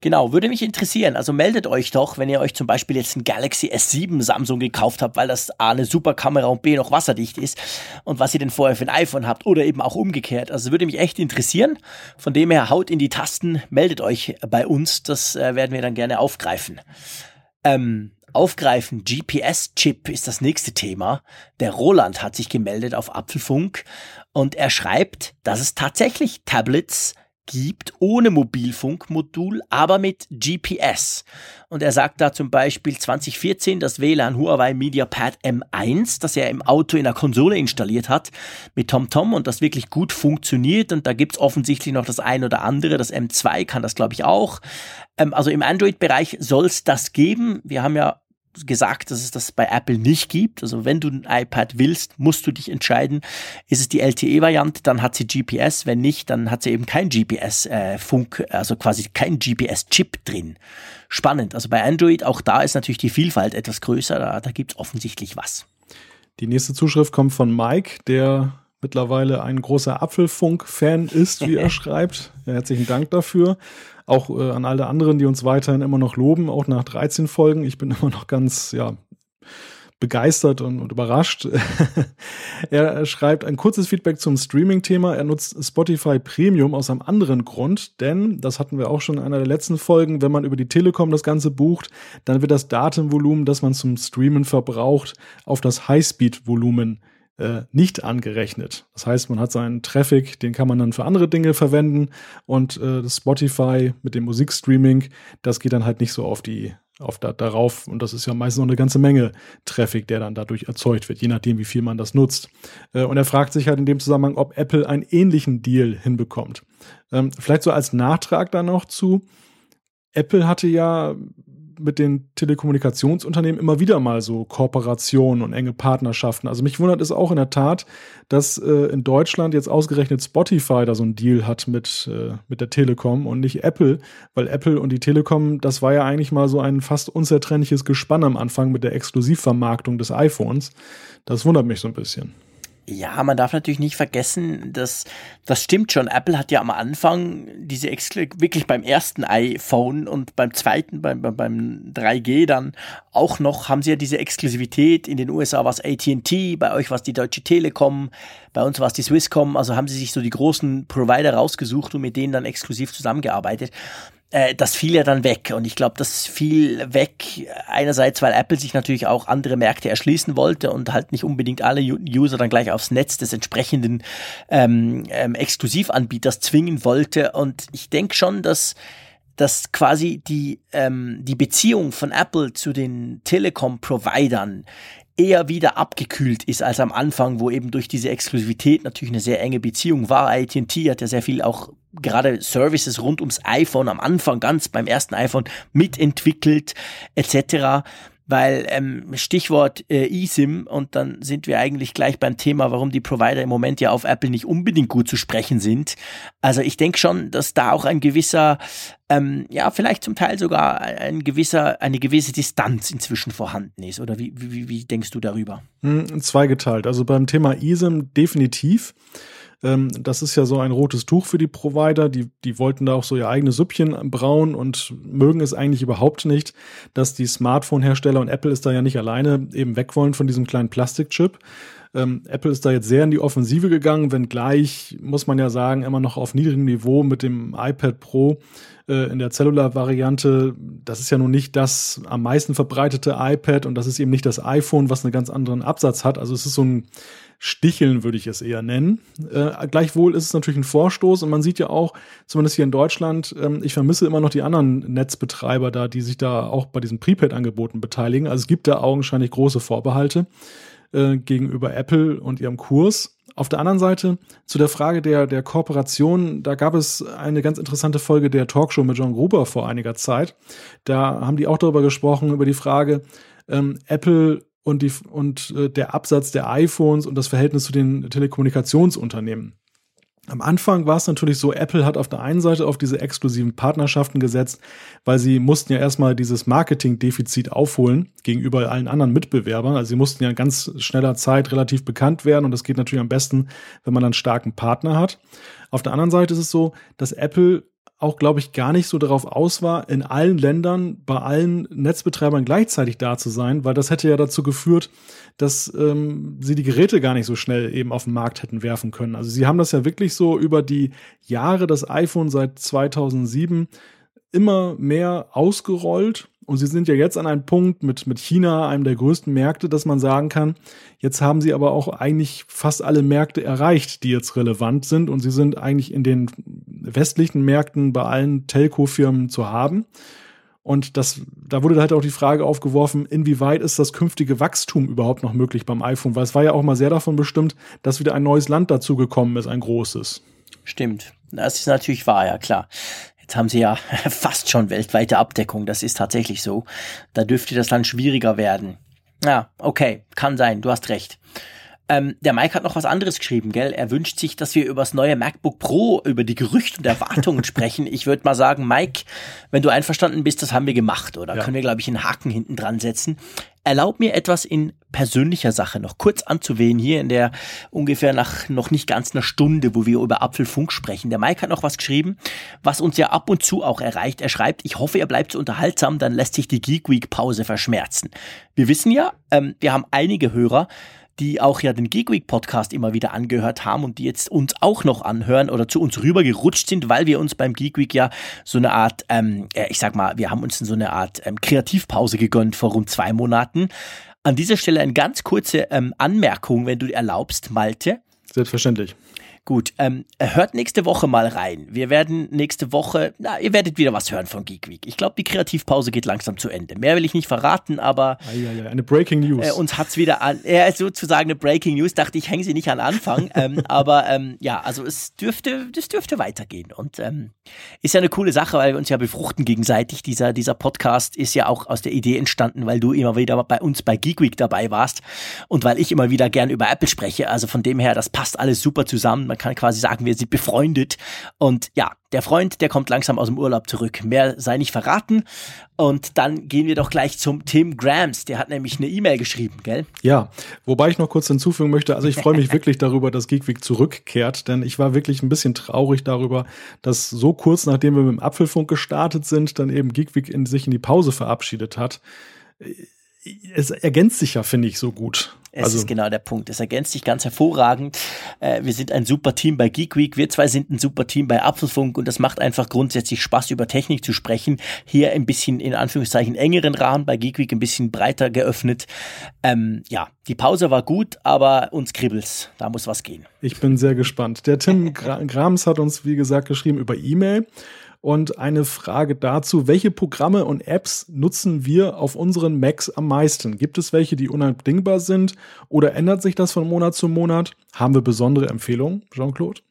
Genau, würde mich interessieren. Also meldet euch doch, wenn ihr euch zum Beispiel jetzt ein Galaxy S7 Samsung gekauft habt, weil das A eine super Kamera und B noch wasserdicht ist und was ihr denn vorher für ein iPhone habt oder eben auch umgekehrt. Also würde mich echt interessieren. Von dem her haut in die Tasten, meldet euch bei uns. Das äh, werden wir dann gerne aufgreifen. Ähm, aufgreifen, GPS-Chip ist das nächste Thema. Der Roland hat sich gemeldet auf Apfelfunk und er schreibt, dass es tatsächlich Tablets gibt, ohne Mobilfunkmodul, aber mit GPS. Und er sagt da zum Beispiel 2014 das WLAN Huawei MediaPad M1, das er im Auto in der Konsole installiert hat, mit TomTom und das wirklich gut funktioniert. Und da gibt's offensichtlich noch das ein oder andere. Das M2 kann das, glaube ich, auch. Ähm, also im Android-Bereich soll's das geben. Wir haben ja gesagt, dass es das bei Apple nicht gibt. Also wenn du ein iPad willst, musst du dich entscheiden, ist es die LTE-Variante, dann hat sie GPS, wenn nicht, dann hat sie eben kein GPS-Funk, äh, also quasi kein GPS-Chip drin. Spannend. Also bei Android, auch da ist natürlich die Vielfalt etwas größer, da, da gibt es offensichtlich was. Die nächste Zuschrift kommt von Mike, der mittlerweile ein großer Apfelfunk-Fan ist, wie er schreibt. Ja, herzlichen Dank dafür. Auch äh, an alle anderen, die uns weiterhin immer noch loben, auch nach 13 Folgen. Ich bin immer noch ganz, ja, begeistert und, und überrascht. er schreibt ein kurzes Feedback zum Streaming-Thema. Er nutzt Spotify Premium aus einem anderen Grund, denn, das hatten wir auch schon in einer der letzten Folgen, wenn man über die Telekom das Ganze bucht, dann wird das Datenvolumen, das man zum Streamen verbraucht, auf das Highspeed-Volumen äh, nicht angerechnet. Das heißt, man hat seinen Traffic, den kann man dann für andere Dinge verwenden und äh, das Spotify mit dem Musikstreaming, das geht dann halt nicht so auf die auf da, darauf und das ist ja meistens noch eine ganze Menge Traffic, der dann dadurch erzeugt wird, je nachdem, wie viel man das nutzt. Äh, und er fragt sich halt in dem Zusammenhang, ob Apple einen ähnlichen Deal hinbekommt. Ähm, vielleicht so als Nachtrag da noch zu. Apple hatte ja mit den Telekommunikationsunternehmen immer wieder mal so Kooperationen und enge Partnerschaften. Also mich wundert es auch in der Tat, dass äh, in Deutschland jetzt ausgerechnet Spotify da so einen Deal hat mit, äh, mit der Telekom und nicht Apple, weil Apple und die Telekom, das war ja eigentlich mal so ein fast unzertrennliches Gespann am Anfang mit der Exklusivvermarktung des iPhones. Das wundert mich so ein bisschen. Ja, man darf natürlich nicht vergessen, dass das stimmt schon. Apple hat ja am Anfang diese Exklu wirklich beim ersten iPhone und beim zweiten, beim, beim 3G dann auch noch, haben sie ja diese Exklusivität. In den USA war es AT&T, bei euch war es die Deutsche Telekom, bei uns war es die Swisscom. Also haben sie sich so die großen Provider rausgesucht und mit denen dann exklusiv zusammengearbeitet äh, das fiel ja dann weg. Und ich glaube, das fiel weg einerseits, weil Apple sich natürlich auch andere Märkte erschließen wollte und halt nicht unbedingt alle User dann gleich aufs Netz des entsprechenden ähm, ähm, Exklusivanbieters zwingen wollte. Und ich denke schon, dass dass quasi die, ähm, die Beziehung von Apple zu den Telekom-Providern eher wieder abgekühlt ist als am Anfang, wo eben durch diese Exklusivität natürlich eine sehr enge Beziehung war. AT&T hat ja sehr viel auch gerade Services rund ums iPhone am Anfang ganz beim ersten iPhone mitentwickelt etc weil ähm, Stichwort äh, eSIM und dann sind wir eigentlich gleich beim Thema, warum die Provider im Moment ja auf Apple nicht unbedingt gut zu sprechen sind. Also ich denke schon, dass da auch ein gewisser, ähm, ja vielleicht zum Teil sogar ein gewisser, eine gewisse Distanz inzwischen vorhanden ist. Oder wie, wie, wie denkst du darüber? Hm, zweigeteilt. Also beim Thema eSIM definitiv. Ähm, das ist ja so ein rotes Tuch für die Provider. Die, die wollten da auch so ihr eigenes Süppchen brauen und mögen es eigentlich überhaupt nicht, dass die Smartphone-Hersteller und Apple ist da ja nicht alleine eben weg wollen von diesem kleinen Plastikchip. Ähm, Apple ist da jetzt sehr in die Offensive gegangen, wenngleich, muss man ja sagen, immer noch auf niedrigem Niveau mit dem iPad Pro äh, in der Cellular-Variante. Das ist ja nun nicht das am meisten verbreitete iPad und das ist eben nicht das iPhone, was einen ganz anderen Absatz hat. Also es ist so ein Sticheln würde ich es eher nennen. Äh, gleichwohl ist es natürlich ein Vorstoß und man sieht ja auch, zumindest hier in Deutschland, ähm, ich vermisse immer noch die anderen Netzbetreiber da, die sich da auch bei diesen Prepaid-Angeboten beteiligen. Also es gibt da augenscheinlich große Vorbehalte äh, gegenüber Apple und ihrem Kurs. auf der anderen Seite zu der Frage der, der Kooperation, da gab es eine ganz interessante Folge der Talkshow mit John Gruber vor einiger Zeit. Da haben die auch darüber gesprochen, über die Frage, ähm, Apple und, die, und äh, der Absatz der iPhones und das Verhältnis zu den Telekommunikationsunternehmen. Am Anfang war es natürlich so, Apple hat auf der einen Seite auf diese exklusiven Partnerschaften gesetzt, weil sie mussten ja erstmal dieses Marketingdefizit aufholen gegenüber allen anderen Mitbewerbern. Also sie mussten ja in ganz schneller Zeit relativ bekannt werden und das geht natürlich am besten, wenn man einen starken Partner hat. Auf der anderen Seite ist es so, dass Apple auch, glaube ich, gar nicht so darauf aus war, in allen Ländern bei allen Netzbetreibern gleichzeitig da zu sein, weil das hätte ja dazu geführt, dass ähm, sie die Geräte gar nicht so schnell eben auf den Markt hätten werfen können. Also sie haben das ja wirklich so über die Jahre das iPhone seit 2007 immer mehr ausgerollt und sie sind ja jetzt an einem Punkt mit, mit China, einem der größten Märkte, dass man sagen kann, jetzt haben sie aber auch eigentlich fast alle Märkte erreicht, die jetzt relevant sind. Und sie sind eigentlich in den westlichen Märkten bei allen Telco-Firmen zu haben. Und das, da wurde halt auch die Frage aufgeworfen, inwieweit ist das künftige Wachstum überhaupt noch möglich beim iPhone? Weil es war ja auch mal sehr davon bestimmt, dass wieder ein neues Land dazugekommen ist, ein großes. Stimmt. Das ist natürlich wahr, ja klar. Jetzt haben sie ja fast schon weltweite Abdeckung, das ist tatsächlich so. Da dürfte das dann schwieriger werden. Ja, okay, kann sein, du hast recht. Ähm, der Mike hat noch was anderes geschrieben, gell? Er wünscht sich, dass wir über das neue MacBook Pro, über die Gerüchte und Erwartungen sprechen. Ich würde mal sagen, Mike, wenn du einverstanden bist, das haben wir gemacht, oder? Ja. Können wir, glaube ich, einen Haken hinten dran setzen. Erlaub mir etwas in persönlicher Sache noch kurz anzuwählen, hier in der ungefähr nach noch nicht ganz einer Stunde, wo wir über Apfelfunk sprechen. Der Mike hat noch was geschrieben, was uns ja ab und zu auch erreicht. Er schreibt, ich hoffe, ihr bleibt so unterhaltsam, dann lässt sich die Geek Week Pause verschmerzen. Wir wissen ja, ähm, wir haben einige Hörer, die auch ja den Geek Week Podcast immer wieder angehört haben und die jetzt uns auch noch anhören oder zu uns rübergerutscht sind, weil wir uns beim Geek Week ja so eine Art, ähm, ich sag mal, wir haben uns so eine Art ähm, Kreativpause gegönnt vor rund zwei Monaten. An dieser Stelle eine ganz kurze ähm, Anmerkung, wenn du erlaubst, Malte. Selbstverständlich. Gut, ähm, hört nächste Woche mal rein. Wir werden nächste Woche, na, ihr werdet wieder was hören von Geek Week. Ich glaube, die Kreativpause geht langsam zu Ende. Mehr will ich nicht verraten, aber Eieiei, eine Breaking News. Äh, uns hat's wieder an, äh, sozusagen eine Breaking News. Dachte ich, hänge sie nicht an Anfang, ähm, aber ähm, ja, also es dürfte, das dürfte weitergehen und ähm, ist ja eine coole Sache, weil wir uns ja befruchten gegenseitig. Dieser dieser Podcast ist ja auch aus der Idee entstanden, weil du immer wieder bei uns bei Geek Week dabei warst und weil ich immer wieder gern über Apple spreche. Also von dem her, das passt alles super zusammen man kann quasi sagen, wir sind befreundet. Und ja, der Freund, der kommt langsam aus dem Urlaub zurück. Mehr sei nicht verraten. Und dann gehen wir doch gleich zum Tim Grams. Der hat nämlich eine E-Mail geschrieben, gell? Ja, wobei ich noch kurz hinzufügen möchte, also ich freue mich wirklich darüber, dass Geekweek zurückkehrt, denn ich war wirklich ein bisschen traurig darüber, dass so kurz nachdem wir mit dem Apfelfunk gestartet sind, dann eben Geekweek in sich in die Pause verabschiedet hat. Es ergänzt sich ja, finde ich, so gut. Es also, ist genau der Punkt. Es ergänzt sich ganz hervorragend. Äh, wir sind ein super Team bei Geek Week. Wir zwei sind ein super Team bei Apfelfunk und das macht einfach grundsätzlich Spaß, über Technik zu sprechen. Hier ein bisschen in Anführungszeichen engeren Rahmen, bei Geek Week ein bisschen breiter geöffnet. Ähm, ja, die Pause war gut, aber uns kribbelt's. Da muss was gehen. Ich bin sehr gespannt. Der Tim Grams hat uns, wie gesagt, geschrieben über E-Mail und eine Frage dazu, welche Programme und Apps nutzen wir auf unseren Macs am meisten? Gibt es welche, die unabdingbar sind oder ändert sich das von Monat zu Monat? Haben wir besondere Empfehlungen, Jean-Claude?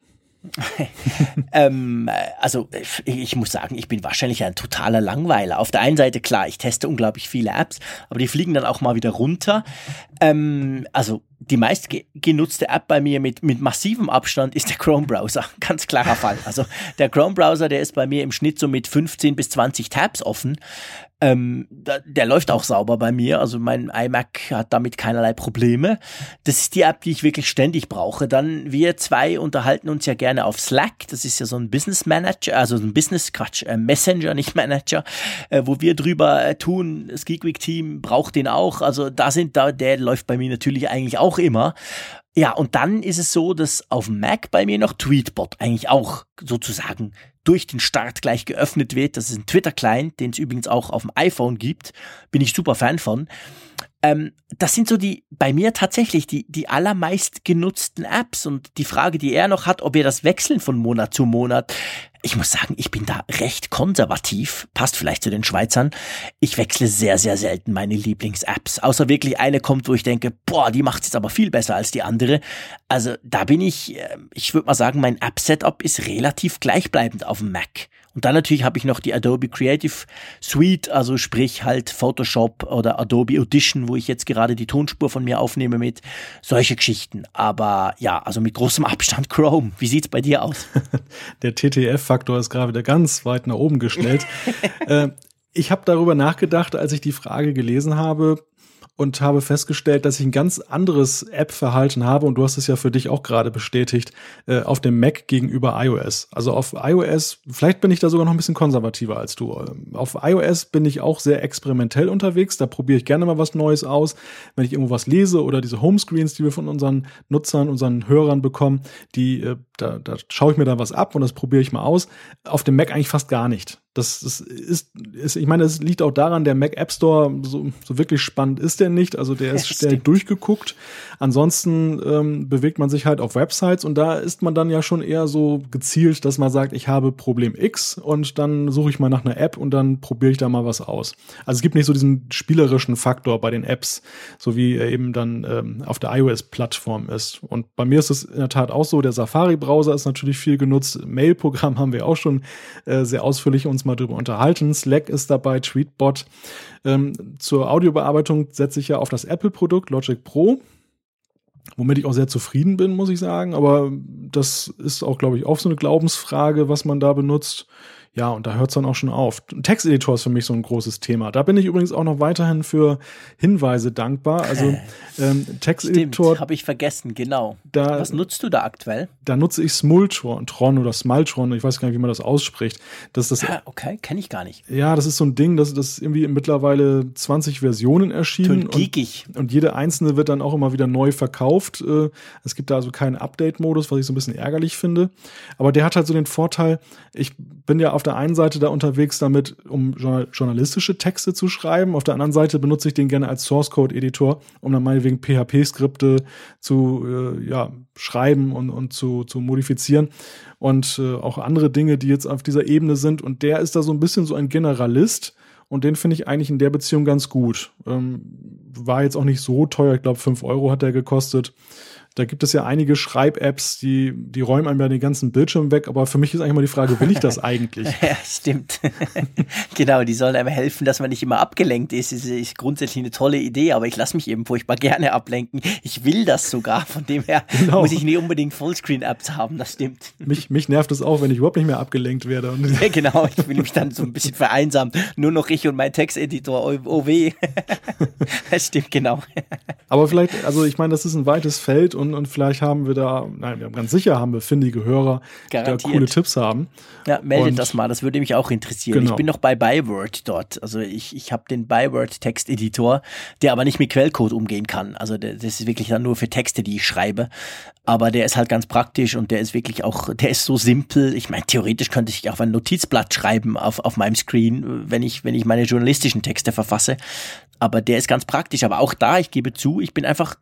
ähm, also ich muss sagen, ich bin wahrscheinlich ein totaler Langweiler. Auf der einen Seite klar, ich teste unglaublich viele Apps, aber die fliegen dann auch mal wieder runter. Ähm, also die meistgenutzte App bei mir mit, mit massivem Abstand ist der Chrome-Browser. Ganz klarer Fall. Also der Chrome-Browser, der ist bei mir im Schnitt so mit 15 bis 20 Tabs offen. Ähm, der, der läuft auch sauber bei mir. Also mein iMac hat damit keinerlei Probleme. Das ist die App, die ich wirklich ständig brauche. Dann wir zwei unterhalten uns ja gerne auf Slack. Das ist ja so ein Business Manager, also ein Business Quatsch, äh, Messenger, nicht Manager, äh, wo wir drüber äh, tun. Das Geekweek Team braucht den auch. Also da sind da, der läuft bei mir natürlich eigentlich auch immer. Ja, und dann ist es so, dass auf dem Mac bei mir noch Tweetbot eigentlich auch sozusagen durch den Start gleich geöffnet wird. Das ist ein Twitter-Client, den es übrigens auch auf dem iPhone gibt. Bin ich super Fan von. Ähm, das sind so die, bei mir tatsächlich die, die allermeist genutzten Apps und die Frage, die er noch hat, ob wir das wechseln von Monat zu Monat. Ich muss sagen, ich bin da recht konservativ, passt vielleicht zu den Schweizern. Ich wechsle sehr, sehr selten meine Lieblings-Apps, außer wirklich eine kommt, wo ich denke, boah, die macht jetzt aber viel besser als die andere. Also da bin ich, äh, ich würde mal sagen, mein App-Setup ist relativ gleichbleibend auf dem Mac. Und dann natürlich habe ich noch die Adobe Creative Suite, also sprich halt Photoshop oder Adobe Audition, wo ich jetzt gerade die Tonspur von mir aufnehme mit solche Geschichten. Aber ja, also mit großem Abstand Chrome. Wie sieht's bei dir aus? Der TTF-Faktor ist gerade wieder ganz weit nach oben gestellt. äh, ich habe darüber nachgedacht, als ich die Frage gelesen habe, und habe festgestellt, dass ich ein ganz anderes App-Verhalten habe und du hast es ja für dich auch gerade bestätigt, äh, auf dem Mac gegenüber iOS. Also auf iOS, vielleicht bin ich da sogar noch ein bisschen konservativer als du. Ähm, auf iOS bin ich auch sehr experimentell unterwegs, da probiere ich gerne mal was Neues aus. Wenn ich irgendwo was lese oder diese Homescreens, die wir von unseren Nutzern, unseren Hörern bekommen, die, äh, da, da schaue ich mir dann was ab und das probiere ich mal aus. Auf dem Mac eigentlich fast gar nicht. Das, das ist, ist, ich meine, es liegt auch daran, der Mac App Store, so, so wirklich spannend ist der nicht. Also der ist schnell durchgeguckt. Ansonsten ähm, bewegt man sich halt auf Websites und da ist man dann ja schon eher so gezielt, dass man sagt, ich habe Problem X und dann suche ich mal nach einer App und dann probiere ich da mal was aus. Also es gibt nicht so diesen spielerischen Faktor bei den Apps, so wie er eben dann ähm, auf der iOS-Plattform ist. Und bei mir ist es in der Tat auch so, der Safari-Browser ist natürlich viel genutzt. Mail-Programm haben wir auch schon äh, sehr ausführlich uns mal drüber unterhalten. Slack ist dabei, Tweetbot. Ähm, zur Audiobearbeitung setze ich ja auf das Apple-Produkt Logic Pro womit ich auch sehr zufrieden bin, muss ich sagen. Aber das ist auch, glaube ich, auch so eine Glaubensfrage, was man da benutzt. Ja, und da hört es dann auch schon auf. Texteditor ist für mich so ein großes Thema. Da bin ich übrigens auch noch weiterhin für Hinweise dankbar. Also ähm, Texteditor. habe ich vergessen, genau. Da, Was nutzt du da aktuell? Da nutze ich Smultron oder Smultron, ich weiß gar nicht, wie man das ausspricht. Das ist das, ah, okay, kenne ich gar nicht. Ja, das ist so ein Ding, das, das ist irgendwie mittlerweile 20 Versionen erschienen. geekig. Und, und jede einzelne wird dann auch immer wieder neu verkauft. Äh, es gibt da also keinen Update-Modus, was ich so ein bisschen ärgerlich finde. Aber der hat halt so den Vorteil, ich bin ja auf der einen Seite da unterwegs damit, um journalistische Texte zu schreiben. Auf der anderen Seite benutze ich den gerne als Source Code Editor, um dann meinetwegen PHP-Skripte zu äh, ja, schreiben und, und zu, zu modifizieren und äh, auch andere Dinge, die jetzt auf dieser Ebene sind. Und der ist da so ein bisschen so ein Generalist. Und den finde ich eigentlich in der Beziehung ganz gut. Ähm, war jetzt auch nicht so teuer. Ich glaube, fünf Euro hat der gekostet. Da gibt es ja einige Schreib-Apps, die, die räumen einem ja den ganzen Bildschirm weg, aber für mich ist eigentlich mal die Frage, will ich das eigentlich? ja, stimmt. genau, die sollen einem helfen, dass man nicht immer abgelenkt ist. Das ist grundsätzlich eine tolle Idee, aber ich lasse mich eben furchtbar gerne ablenken. Ich will das sogar, von dem her genau. muss ich nicht unbedingt Fullscreen-Apps haben, das stimmt. Mich, mich nervt es auch, wenn ich überhaupt nicht mehr abgelenkt werde. ja, genau, ich will mich dann so ein bisschen vereinsamen. Nur noch ich und mein Texteditor, oh, oh weh. das stimmt, genau. aber vielleicht, also ich meine, das ist ein weites Feld und und, und vielleicht haben wir da, nein, wir haben ganz sicher haben wir findige Hörer, Garantiert. die da coole Tipps haben. Ja, meldet und, das mal, das würde mich auch interessieren. Genau. Ich bin noch bei Byword dort. Also ich, ich habe den Byword-Texteditor, der aber nicht mit Quellcode umgehen kann. Also das ist wirklich dann nur für Texte, die ich schreibe. Aber der ist halt ganz praktisch und der ist wirklich auch, der ist so simpel. Ich meine, theoretisch könnte ich auch ein Notizblatt schreiben auf, auf meinem Screen, wenn ich, wenn ich meine journalistischen Texte verfasse. Aber der ist ganz praktisch. Aber auch da, ich gebe zu, ich bin einfach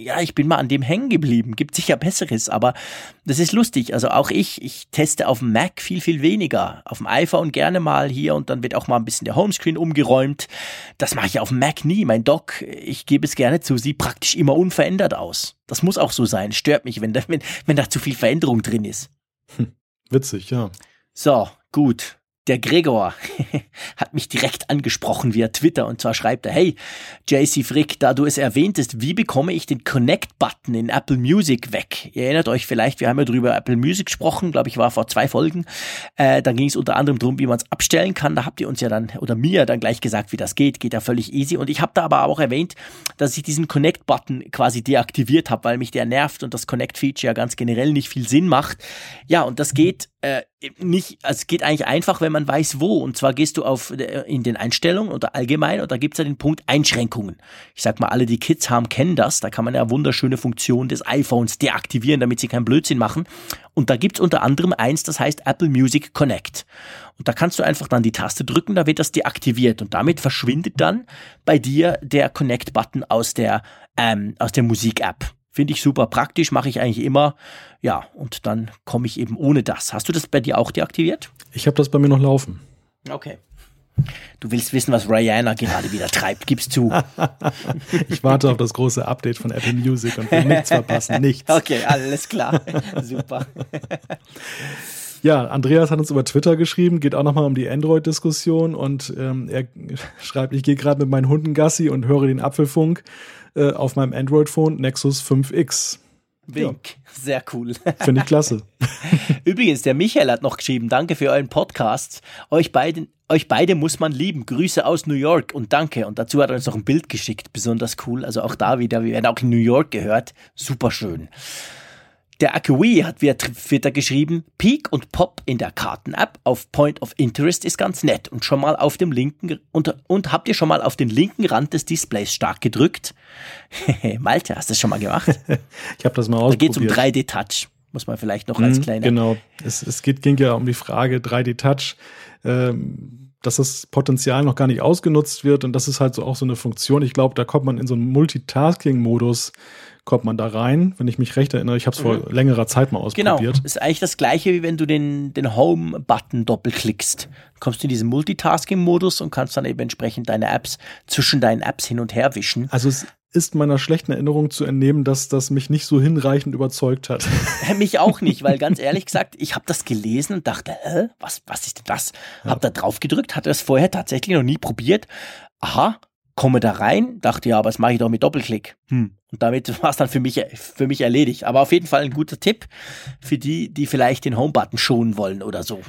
ja, ich bin mal an dem hängen geblieben. Gibt sicher Besseres, aber das ist lustig. Also auch ich, ich teste auf dem Mac viel, viel weniger. Auf dem iPhone gerne mal hier und dann wird auch mal ein bisschen der Homescreen umgeräumt. Das mache ich auf dem Mac nie. Mein Dock, ich gebe es gerne zu, sieht praktisch immer unverändert aus. Das muss auch so sein. Stört mich, wenn da, wenn, wenn da zu viel Veränderung drin ist. Hm, witzig, ja. So, gut der Gregor hat mich direkt angesprochen via Twitter und zwar schreibt er, hey, JC Frick, da du es erwähntest, wie bekomme ich den Connect-Button in Apple Music weg? Ihr erinnert euch vielleicht, wir haben ja drüber Apple Music gesprochen, glaube ich, war vor zwei Folgen. Äh, da ging es unter anderem darum, wie man es abstellen kann. Da habt ihr uns ja dann, oder mir dann gleich gesagt, wie das geht. Geht ja völlig easy. Und ich habe da aber auch erwähnt, dass ich diesen Connect-Button quasi deaktiviert habe, weil mich der nervt und das Connect-Feature ja ganz generell nicht viel Sinn macht. Ja, und das geht äh, nicht, also es geht eigentlich einfach, wenn man weiß wo. Und zwar gehst du auf äh, in den Einstellungen oder allgemein und da gibt's ja den Punkt Einschränkungen. Ich sag mal, alle, die Kids haben, kennen das. Da kann man ja wunderschöne Funktionen des iPhones deaktivieren, damit sie keinen Blödsinn machen. Und da gibt's unter anderem eins, das heißt Apple Music Connect. Und da kannst du einfach dann die Taste drücken, da wird das deaktiviert und damit verschwindet dann bei dir der Connect-Button aus der ähm, aus der Musik-App. Finde ich super praktisch, mache ich eigentlich immer. Ja, und dann komme ich eben ohne das. Hast du das bei dir auch deaktiviert? Ich habe das bei mir noch laufen. Okay. Du willst wissen, was Rihanna gerade wieder treibt, gib's zu. ich warte auf das große Update von Apple Music und will nichts verpassen, nichts. Okay, alles klar. Super. Ja, Andreas hat uns über Twitter geschrieben, geht auch nochmal um die Android-Diskussion und ähm, er schreibt, ich gehe gerade mit meinen Hunden Gassi und höre den Apfelfunk äh, auf meinem Android-Phone Nexus 5X. Wink. Ja. Sehr cool. Finde ich klasse. Übrigens, der Michael hat noch geschrieben, danke für euren Podcast. Euch beiden, euch beide muss man lieben. Grüße aus New York und danke. Und dazu hat er uns noch ein Bild geschickt. Besonders cool. Also auch da wieder, wir werden auch in New York gehört. Super schön. Der Akui hat via Twitter geschrieben, Peak und Pop in der Karten-App auf Point of Interest ist ganz nett und schon mal auf dem linken und, und habt ihr schon mal auf den linken Rand des Displays stark gedrückt? Malte, hast du das schon mal gemacht? ich habe das mal ausprobiert. Da geht es um 3D-Touch. Muss man vielleicht noch als mhm, kleiner. Genau. Es, es geht, ging ja um die Frage 3D-Touch. Ähm, dass das Potenzial noch gar nicht ausgenutzt wird und das ist halt so auch so eine Funktion. Ich glaube, da kommt man in so einen Multitasking-Modus kommt man da rein, wenn ich mich recht erinnere. Ich habe es mhm. vor längerer Zeit mal ausprobiert. Genau, ist eigentlich das gleiche, wie wenn du den, den Home-Button doppelklickst. Kommst du in diesen Multitasking-Modus und kannst dann eben entsprechend deine Apps zwischen deinen Apps hin und her wischen. Also es ist meiner schlechten Erinnerung zu entnehmen, dass das mich nicht so hinreichend überzeugt hat. mich auch nicht, weil ganz ehrlich gesagt, ich habe das gelesen und dachte, hä, was, was ist denn das? Ja. Hab da drauf gedrückt, hatte das vorher tatsächlich noch nie probiert. Aha, komme da rein, dachte ja, aber das mache ich doch mit Doppelklick. Hm. Und damit war es dann für mich, für mich erledigt. Aber auf jeden Fall ein guter Tipp für die, die vielleicht den Home-Button schonen wollen oder so.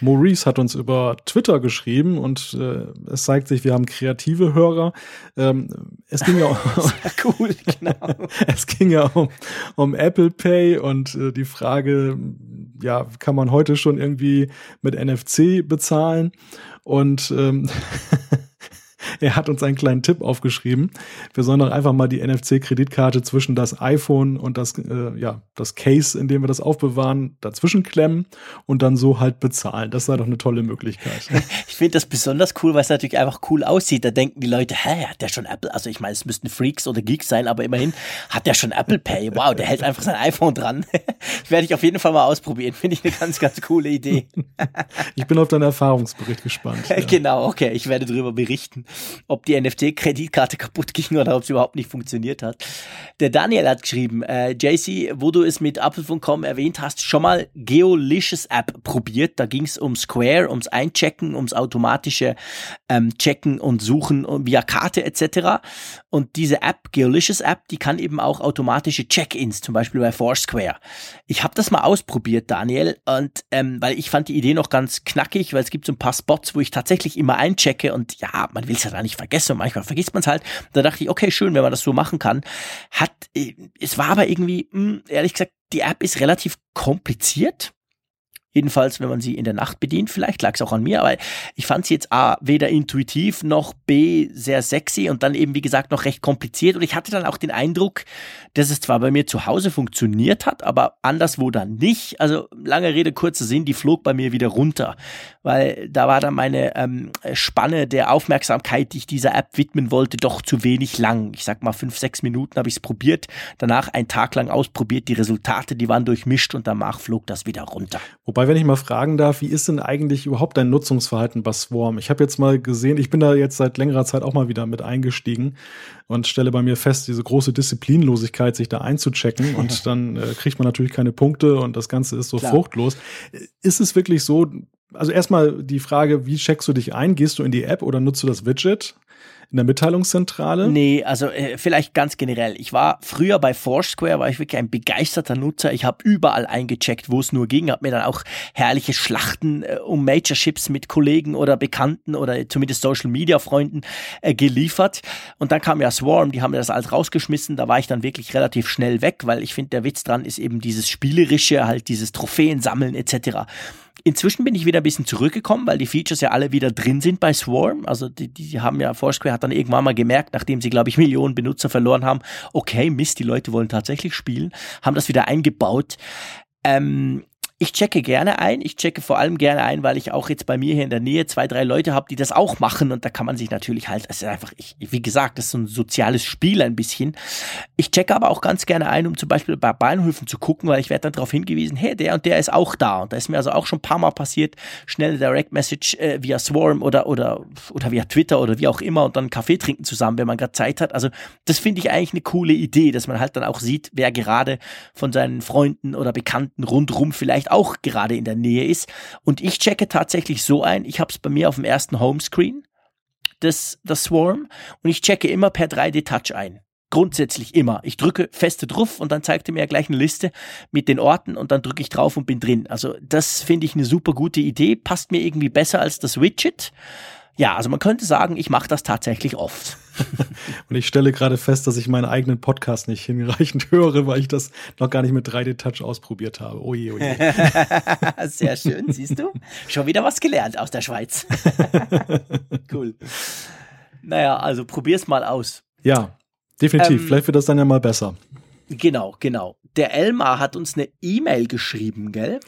Maurice hat uns über Twitter geschrieben und äh, es zeigt sich, wir haben kreative Hörer. Ähm, es ging ja um, cool, genau. es ging ja um, um Apple Pay und äh, die Frage, ja, kann man heute schon irgendwie mit NFC bezahlen? Und ähm, er hat uns einen kleinen Tipp aufgeschrieben. Wir sollen doch einfach mal die NFC-Kreditkarte zwischen das iPhone und das, äh, ja, das Case, in dem wir das aufbewahren, dazwischen klemmen und dann so halt bezahlen. Das sei doch eine tolle Möglichkeit. Ich finde das besonders cool, weil es natürlich einfach cool aussieht. Da denken die Leute, hä, hat der schon Apple? Also ich meine, es müssten Freaks oder Geeks sein, aber immerhin hat der schon Apple Pay. Wow, der hält einfach sein iPhone dran. Werde ich auf jeden Fall mal ausprobieren. Finde ich eine ganz, ganz coole Idee. Ich bin auf deinen Erfahrungsbericht gespannt. Ja. Genau, okay, ich werde darüber berichten ob die NFT-Kreditkarte kaputt ging oder ob sie überhaupt nicht funktioniert hat. Der Daniel hat geschrieben, äh, JC, wo du es mit Apple.com erwähnt hast, schon mal Geolicious App probiert. Da ging es um Square, ums Einchecken, ums automatische ähm, Checken und Suchen via Karte etc. Und diese App, Geolicious App, die kann eben auch automatische Check-ins, zum Beispiel bei Foursquare. Ich habe das mal ausprobiert, Daniel, und ähm, weil ich fand die Idee noch ganz knackig, weil es gibt so ein paar Spots, wo ich tatsächlich immer einchecke und ja, man will es ja da nicht vergessen und manchmal vergisst man es halt. Da dachte ich, okay, schön, wenn man das so machen kann. Hat, äh, es war aber irgendwie, hm, ehrlich gesagt, die App ist relativ kompliziert. Jedenfalls, wenn man sie in der Nacht bedient, vielleicht lag es auch an mir, aber ich fand sie jetzt A, weder intuitiv noch B, sehr sexy und dann eben, wie gesagt, noch recht kompliziert. Und ich hatte dann auch den Eindruck, dass es zwar bei mir zu Hause funktioniert hat, aber anderswo dann nicht. Also lange Rede, kurzer Sinn, die flog bei mir wieder runter, weil da war dann meine ähm, Spanne der Aufmerksamkeit, die ich dieser App widmen wollte, doch zu wenig lang. Ich sag mal, fünf, sechs Minuten habe ich es probiert, danach einen Tag lang ausprobiert, die Resultate, die waren durchmischt und danach flog das wieder runter. Wobei Wobei, wenn ich mal fragen darf, wie ist denn eigentlich überhaupt dein Nutzungsverhalten bei Swarm? Ich habe jetzt mal gesehen, ich bin da jetzt seit längerer Zeit auch mal wieder mit eingestiegen und stelle bei mir fest, diese große Disziplinlosigkeit, sich da einzuchecken und dann äh, kriegt man natürlich keine Punkte und das Ganze ist so Klar. fruchtlos. Ist es wirklich so, also erstmal die Frage, wie checkst du dich ein? Gehst du in die App oder nutzt du das Widget? In der Mitteilungszentrale? Nee, also äh, vielleicht ganz generell. Ich war früher bei Foursquare, war ich wirklich ein begeisterter Nutzer. Ich habe überall eingecheckt, wo es nur ging, habe mir dann auch herrliche Schlachten äh, um Major-Ships mit Kollegen oder Bekannten oder zumindest Social-Media-Freunden äh, geliefert. Und dann kam ja Swarm, die haben das alles rausgeschmissen. Da war ich dann wirklich relativ schnell weg, weil ich finde, der Witz dran ist eben dieses Spielerische, halt dieses Trophäen sammeln etc. Inzwischen bin ich wieder ein bisschen zurückgekommen, weil die Features ja alle wieder drin sind bei Swarm. Also die, die haben ja, Foursquare hat dann irgendwann mal gemerkt, nachdem sie, glaube ich, Millionen Benutzer verloren haben, okay, Mist, die Leute wollen tatsächlich spielen, haben das wieder eingebaut. Ähm, ich checke gerne ein. Ich checke vor allem gerne ein, weil ich auch jetzt bei mir hier in der Nähe zwei, drei Leute habe, die das auch machen. Und da kann man sich natürlich halt, es ist einfach, ich, wie gesagt, das ist so ein soziales Spiel ein bisschen. Ich checke aber auch ganz gerne ein, um zum Beispiel bei Bahnhöfen zu gucken, weil ich werde dann darauf hingewiesen, hey, der und der ist auch da. Und da ist mir also auch schon ein paar Mal passiert, schnell Direct Message äh, via Swarm oder, oder, oder via Twitter oder wie auch immer und dann Kaffee trinken zusammen, wenn man gerade Zeit hat. Also das finde ich eigentlich eine coole Idee, dass man halt dann auch sieht, wer gerade von seinen Freunden oder Bekannten rundrum vielleicht auch gerade in der Nähe ist. Und ich checke tatsächlich so ein, ich habe es bei mir auf dem ersten Homescreen, das, das Swarm, und ich checke immer per 3D-Touch ein. Grundsätzlich immer. Ich drücke feste drauf und dann zeigt er mir gleich eine Liste mit den Orten und dann drücke ich drauf und bin drin. Also das finde ich eine super gute Idee, passt mir irgendwie besser als das Widget. Ja, also man könnte sagen, ich mache das tatsächlich oft. Und ich stelle gerade fest, dass ich meinen eigenen Podcast nicht hinreichend höre, weil ich das noch gar nicht mit 3D-Touch ausprobiert habe. Oje, oje. Sehr schön, siehst du? Schon wieder was gelernt aus der Schweiz. cool. Naja, also probier's mal aus. Ja, definitiv. Ähm, Vielleicht wird das dann ja mal besser. Genau, genau. Der Elmar hat uns eine E-Mail geschrieben, gell?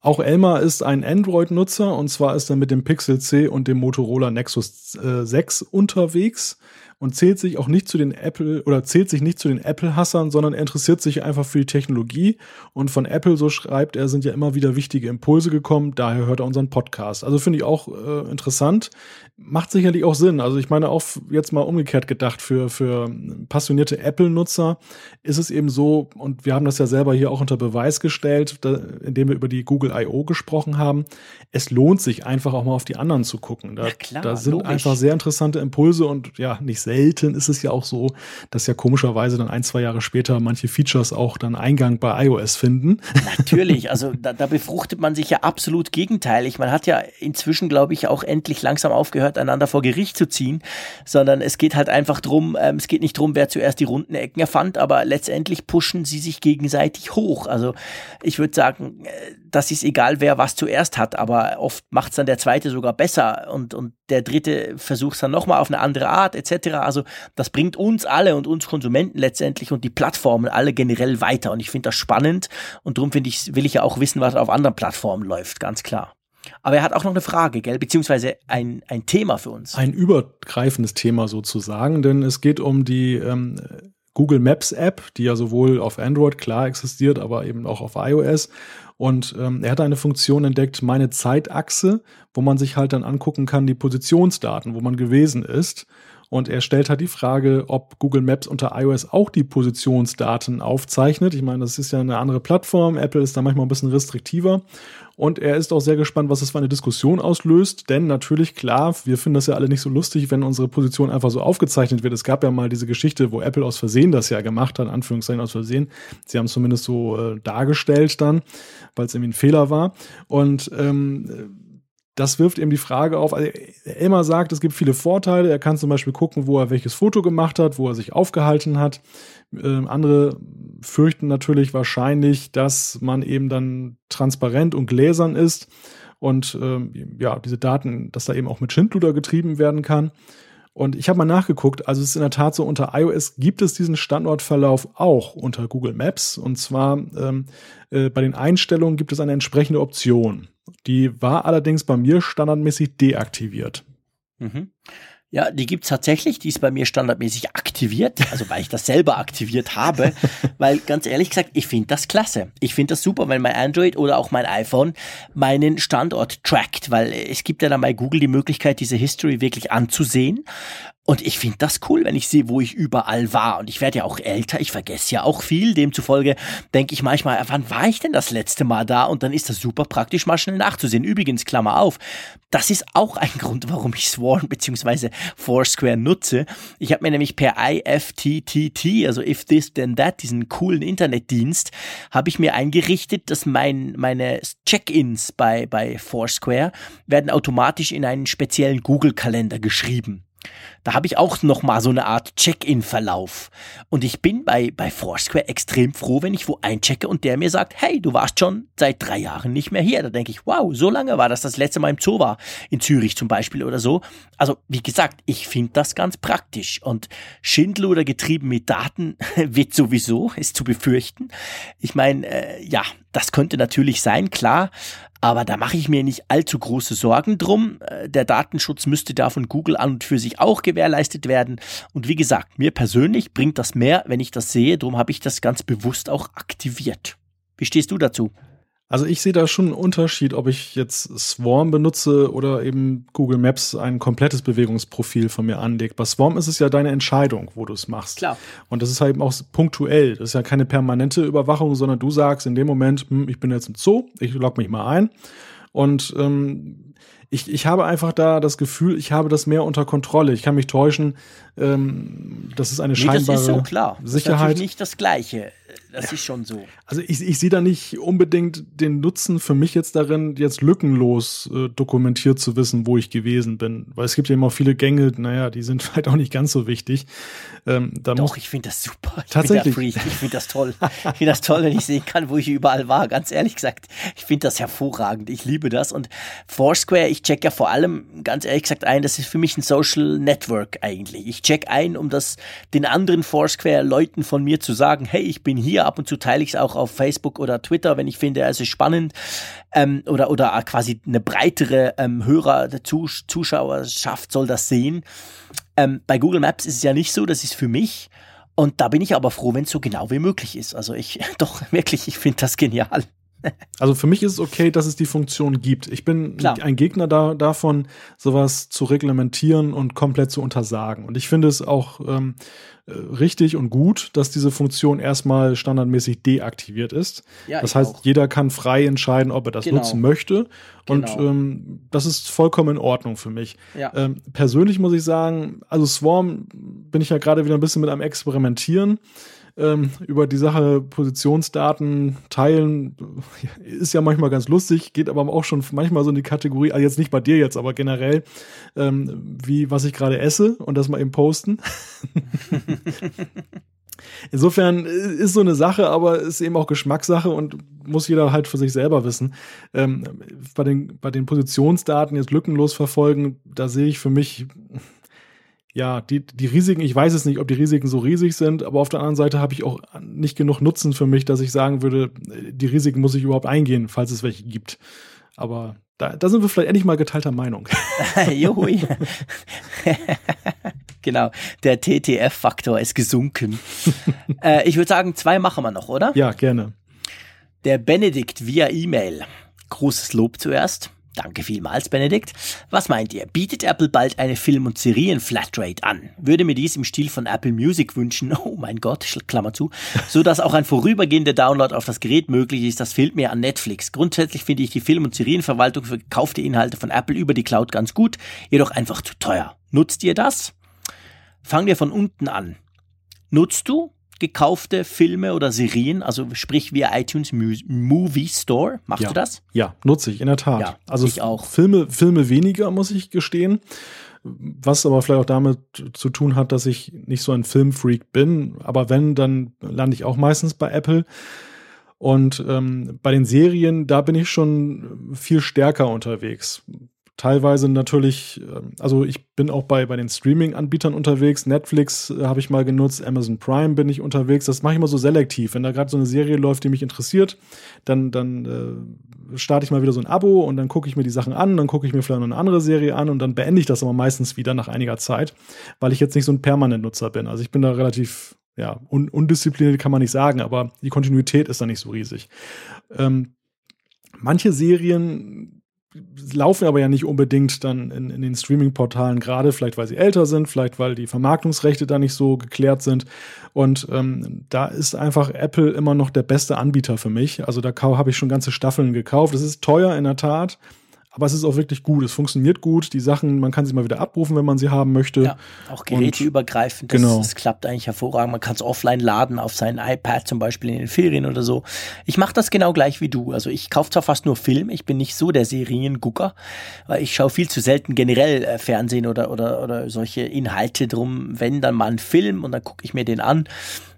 Auch Elmar ist ein Android-Nutzer und zwar ist er mit dem Pixel C und dem Motorola Nexus äh, 6 unterwegs und zählt sich auch nicht zu den Apple oder zählt sich nicht zu den Apple-Hassern, sondern er interessiert sich einfach für die Technologie und von Apple, so schreibt er, sind ja immer wieder wichtige Impulse gekommen, daher hört er unseren Podcast. Also finde ich auch äh, interessant macht sicherlich auch Sinn. Also ich meine auch jetzt mal umgekehrt gedacht für, für passionierte Apple-Nutzer ist es eben so, und wir haben das ja selber hier auch unter Beweis gestellt, da, indem wir über die Google I.O. gesprochen haben. Es lohnt sich einfach auch mal auf die anderen zu gucken. Da, klar, da sind logisch. einfach sehr interessante Impulse und ja, nicht selten ist es ja auch so, dass ja komischerweise dann ein, zwei Jahre später manche Features auch dann Eingang bei iOS finden. Natürlich, also da, da befruchtet man sich ja absolut gegenteilig. Man hat ja inzwischen, glaube ich, auch endlich langsam aufgehört, gehört, einander vor Gericht zu ziehen, sondern es geht halt einfach drum, ähm, es geht nicht drum, wer zuerst die runden Ecken erfand, aber letztendlich pushen sie sich gegenseitig hoch. Also ich würde sagen, äh, das ist egal, wer was zuerst hat, aber oft macht es dann der zweite sogar besser und, und der dritte versucht es dann nochmal auf eine andere Art etc. Also das bringt uns alle und uns Konsumenten letztendlich und die Plattformen alle generell weiter und ich finde das spannend und darum finde ich, will ich ja auch wissen, was auf anderen Plattformen läuft, ganz klar. Aber er hat auch noch eine Frage, gell? Beziehungsweise ein, ein Thema für uns. Ein übergreifendes Thema sozusagen, denn es geht um die ähm, Google Maps App, die ja sowohl auf Android klar existiert, aber eben auch auf iOS. Und ähm, er hat eine Funktion entdeckt, meine Zeitachse, wo man sich halt dann angucken kann, die Positionsdaten, wo man gewesen ist. Und er stellt halt die Frage, ob Google Maps unter iOS auch die Positionsdaten aufzeichnet. Ich meine, das ist ja eine andere Plattform. Apple ist da manchmal ein bisschen restriktiver. Und er ist auch sehr gespannt, was es für eine Diskussion auslöst. Denn natürlich, klar, wir finden das ja alle nicht so lustig, wenn unsere Position einfach so aufgezeichnet wird. Es gab ja mal diese Geschichte, wo Apple aus Versehen das ja gemacht hat, Anführungszeichen aus Versehen. Sie haben es zumindest so äh, dargestellt dann, weil es irgendwie ein Fehler war. Und ähm, das wirft eben die Frage auf, also Elmar sagt, es gibt viele Vorteile. Er kann zum Beispiel gucken, wo er welches Foto gemacht hat, wo er sich aufgehalten hat. Ähm, andere fürchten natürlich wahrscheinlich, dass man eben dann transparent und gläsern ist und ähm, ja, diese Daten, dass da eben auch mit Schindluder getrieben werden kann. Und ich habe mal nachgeguckt, also es ist in der Tat so, unter iOS gibt es diesen Standortverlauf auch unter Google Maps. Und zwar ähm, äh, bei den Einstellungen gibt es eine entsprechende Option. Die war allerdings bei mir standardmäßig deaktiviert. Mhm. Ja, die gibt's tatsächlich, die ist bei mir standardmäßig aktiviert, also weil ich das selber aktiviert habe, weil ganz ehrlich gesagt, ich finde das klasse. Ich finde das super, weil mein Android oder auch mein iPhone meinen Standort trackt, weil es gibt ja dann bei Google die Möglichkeit, diese History wirklich anzusehen Und ich finde das cool, wenn ich sehe, wo ich überall war. Und ich werde ja auch älter, ich vergesse ja auch viel. Demzufolge denke ich manchmal, wann war ich denn das letzte Mal da? Und dann ist das super praktisch, mal schnell nachzusehen. Übrigens, Klammer auf, das ist auch ein Grund, warum ich Swarm bzw. Foursquare nutze. Ich habe mir nämlich per IFTTT, also If This Then That, diesen coolen Internetdienst, habe ich mir eingerichtet, dass mein, meine Check-ins bei, bei Foursquare werden automatisch in einen speziellen Google-Kalender geschrieben. Da habe ich auch noch mal so eine Art Check-in-Verlauf. Und ich bin bei, bei Foursquare extrem froh, wenn ich wo einchecke und der mir sagt, hey, du warst schon seit drei Jahren nicht mehr hier. Da denke ich, wow, so lange war das das letzte Mal im Zoo war, in Zürich zum Beispiel oder so. Also, wie gesagt, ich finde das ganz praktisch. Und Schindluder getrieben mit Daten wird sowieso, ist zu befürchten. Ich meine, äh, ja, das könnte natürlich sein, klar. Aber da mache ich mir nicht allzu große Sorgen drum. Äh, der Datenschutz müsste da von Google an und für sich auch gewährleistet werden. Und wie gesagt, mir persönlich bringt das mehr, wenn ich das sehe. Darum habe ich das ganz bewusst auch aktiviert. Wie stehst du dazu? Also ich sehe da schon einen Unterschied, ob ich jetzt Swarm benutze oder eben Google Maps ein komplettes Bewegungsprofil von mir anlegt. Bei Swarm ist es ja deine Entscheidung, wo du es machst. Klar. Und das ist halt eben auch punktuell. Das ist ja keine permanente Überwachung, sondern du sagst in dem Moment, hm, ich bin jetzt im Zoo, ich logge mich mal ein. Und ähm, ich, ich habe einfach da das Gefühl, ich habe das mehr unter Kontrolle. Ich kann mich täuschen, ähm, das ist eine nee, scheinbare das ist so klar. Sicherheit. Das ist nicht das Gleiche. Das ist schon so. Also ich, ich sehe da nicht unbedingt den Nutzen für mich jetzt darin, jetzt lückenlos äh, dokumentiert zu wissen, wo ich gewesen bin. Weil es gibt ja immer viele Gänge, naja, die sind vielleicht auch nicht ganz so wichtig. Ähm, Doch, ich finde das super. Ich Tatsächlich. Bin ich finde das toll. Ich finde das toll, wenn ich sehen kann, wo ich überall war. Ganz ehrlich gesagt, ich finde das hervorragend. Ich liebe das. Und Foursquare, ich check ja vor allem, ganz ehrlich gesagt, ein, das ist für mich ein Social Network eigentlich. Ich check ein, um das den anderen Foursquare-Leuten von mir zu sagen, hey, ich bin hier ab und zu teile ich es auch auf Facebook oder Twitter, wenn ich finde, es ist spannend. Ähm, oder, oder quasi eine breitere ähm, Hörer, Zus Zuschauerschaft soll das sehen. Ähm, bei Google Maps ist es ja nicht so, das ist für mich. Und da bin ich aber froh, wenn es so genau wie möglich ist. Also ich, doch, wirklich, ich finde das genial. Also für mich ist es okay, dass es die Funktion gibt. Ich bin Klar. ein Gegner da, davon, sowas zu reglementieren und komplett zu untersagen. Und ich finde es auch ähm, äh, richtig und gut, dass diese Funktion erstmal standardmäßig deaktiviert ist. Ja, das heißt, auch. jeder kann frei entscheiden, ob er das genau. nutzen möchte. Und genau. ähm, das ist vollkommen in Ordnung für mich. Ja. Ähm, persönlich muss ich sagen, also Swarm bin ich ja gerade wieder ein bisschen mit einem Experimentieren ähm, über die Sache Positionsdaten teilen. Ist ja manchmal ganz lustig, geht aber auch schon manchmal so in die Kategorie, also jetzt nicht bei dir jetzt, aber generell, ähm, wie was ich gerade esse und das mal eben posten. Insofern ist so eine Sache, aber ist eben auch Geschmackssache und muss jeder halt für sich selber wissen. Ähm, bei, den, bei den Positionsdaten jetzt lückenlos verfolgen, da sehe ich für mich ja, die, die Risiken, ich weiß es nicht, ob die Risiken so riesig sind, aber auf der anderen Seite habe ich auch nicht genug Nutzen für mich, dass ich sagen würde, die Risiken muss ich überhaupt eingehen, falls es welche gibt. Aber da, da sind wir vielleicht endlich mal geteilter Meinung. Juhui. genau, der TTF-Faktor ist gesunken. äh, ich würde sagen, zwei machen wir noch, oder? Ja, gerne. Der Benedikt via E-Mail. Großes Lob zuerst. Danke vielmals, Benedikt. Was meint ihr? Bietet Apple bald eine Film- und Serien-Flatrate an? Würde mir dies im Stil von Apple Music wünschen, oh mein Gott, Klammer zu, so dass auch ein vorübergehender Download auf das Gerät möglich ist, das fehlt mir an Netflix. Grundsätzlich finde ich die Film- und Serienverwaltung für gekaufte Inhalte von Apple über die Cloud ganz gut, jedoch einfach zu teuer. Nutzt ihr das? Fangen wir von unten an. Nutzt du gekaufte Filme oder Serien, also sprich via iTunes Movie Store. Machst ja. du das? Ja, nutze ich, in der Tat. Ja, also ich auch. Filme, Filme weniger, muss ich gestehen. Was aber vielleicht auch damit zu tun hat, dass ich nicht so ein Filmfreak bin. Aber wenn, dann lande ich auch meistens bei Apple. Und ähm, bei den Serien, da bin ich schon viel stärker unterwegs teilweise natürlich, ähm, also ich bin auch bei, bei den Streaming-Anbietern unterwegs. Netflix äh, habe ich mal genutzt, Amazon Prime bin ich unterwegs. Das mache ich immer so selektiv. Wenn da gerade so eine Serie läuft, die mich interessiert, dann, dann äh, starte ich mal wieder so ein Abo und dann gucke ich mir die Sachen an, dann gucke ich mir vielleicht noch eine andere Serie an und dann beende ich das aber meistens wieder nach einiger Zeit, weil ich jetzt nicht so ein Permanent-Nutzer bin. Also ich bin da relativ ja, un undiszipliniert kann man nicht sagen, aber die Kontinuität ist da nicht so riesig. Ähm, manche Serien laufen aber ja nicht unbedingt dann in, in den Streaming-Portalen gerade, vielleicht weil sie älter sind, vielleicht weil die Vermarktungsrechte da nicht so geklärt sind. Und ähm, da ist einfach Apple immer noch der beste Anbieter für mich. Also da habe ich schon ganze Staffeln gekauft. Das ist teuer in der Tat aber es ist auch wirklich gut. Es funktioniert gut. Die Sachen, man kann sie mal wieder abrufen, wenn man sie haben möchte. Ja, auch geräteübergreifend. Das, genau. das klappt eigentlich hervorragend. Man kann es offline laden auf sein iPad zum Beispiel in den Ferien oder so. Ich mache das genau gleich wie du. Also ich kaufe zwar fast nur Film. Ich bin nicht so der Seriengucker, weil ich schaue viel zu selten generell äh, Fernsehen oder, oder, oder solche Inhalte drum. Wenn dann mal ein Film und dann gucke ich mir den an.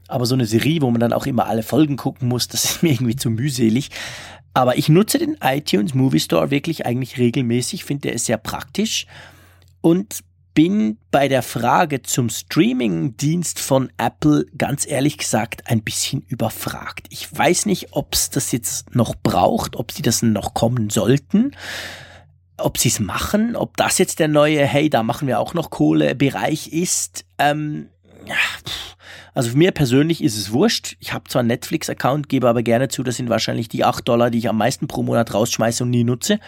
Aber so eine Serie, wo man dann auch immer alle Folgen gucken muss, das ist mir irgendwie zu mühselig. Aber ich nutze den iTunes Movie Store wirklich eigentlich regelmäßig, finde er sehr praktisch und bin bei der Frage zum Streaming-Dienst von Apple ganz ehrlich gesagt ein bisschen überfragt. Ich weiß nicht, ob es das jetzt noch braucht, ob sie das noch kommen sollten, ob sie es machen, ob das jetzt der neue, hey, da machen wir auch noch Kohle-Bereich ist. Ähm, ja, also für mir persönlich ist es wurscht. Ich habe zwar einen Netflix-Account, gebe aber gerne zu, das sind wahrscheinlich die 8 Dollar, die ich am meisten pro Monat rausschmeiße und nie nutze,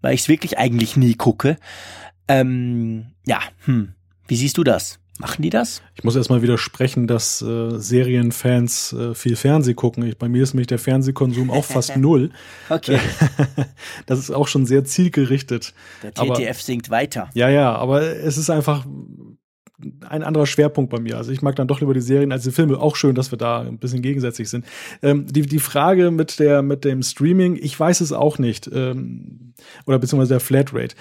weil ich es wirklich eigentlich nie gucke. Ähm, ja, hm. Wie siehst du das? Machen die das? Ich muss erstmal widersprechen, dass äh, Serienfans äh, viel Fernseh gucken. Ich, bei mir ist nämlich der Fernsehkonsum auch fast null. Okay. das ist auch schon sehr zielgerichtet. Der TTF aber, sinkt weiter. Ja, ja, aber es ist einfach ein anderer Schwerpunkt bei mir. Also ich mag dann doch lieber die Serien als die Filme. Auch schön, dass wir da ein bisschen gegensätzlich sind. Ähm, die, die Frage mit der, mit dem Streaming, ich weiß es auch nicht. Ähm, oder beziehungsweise der Flatrate.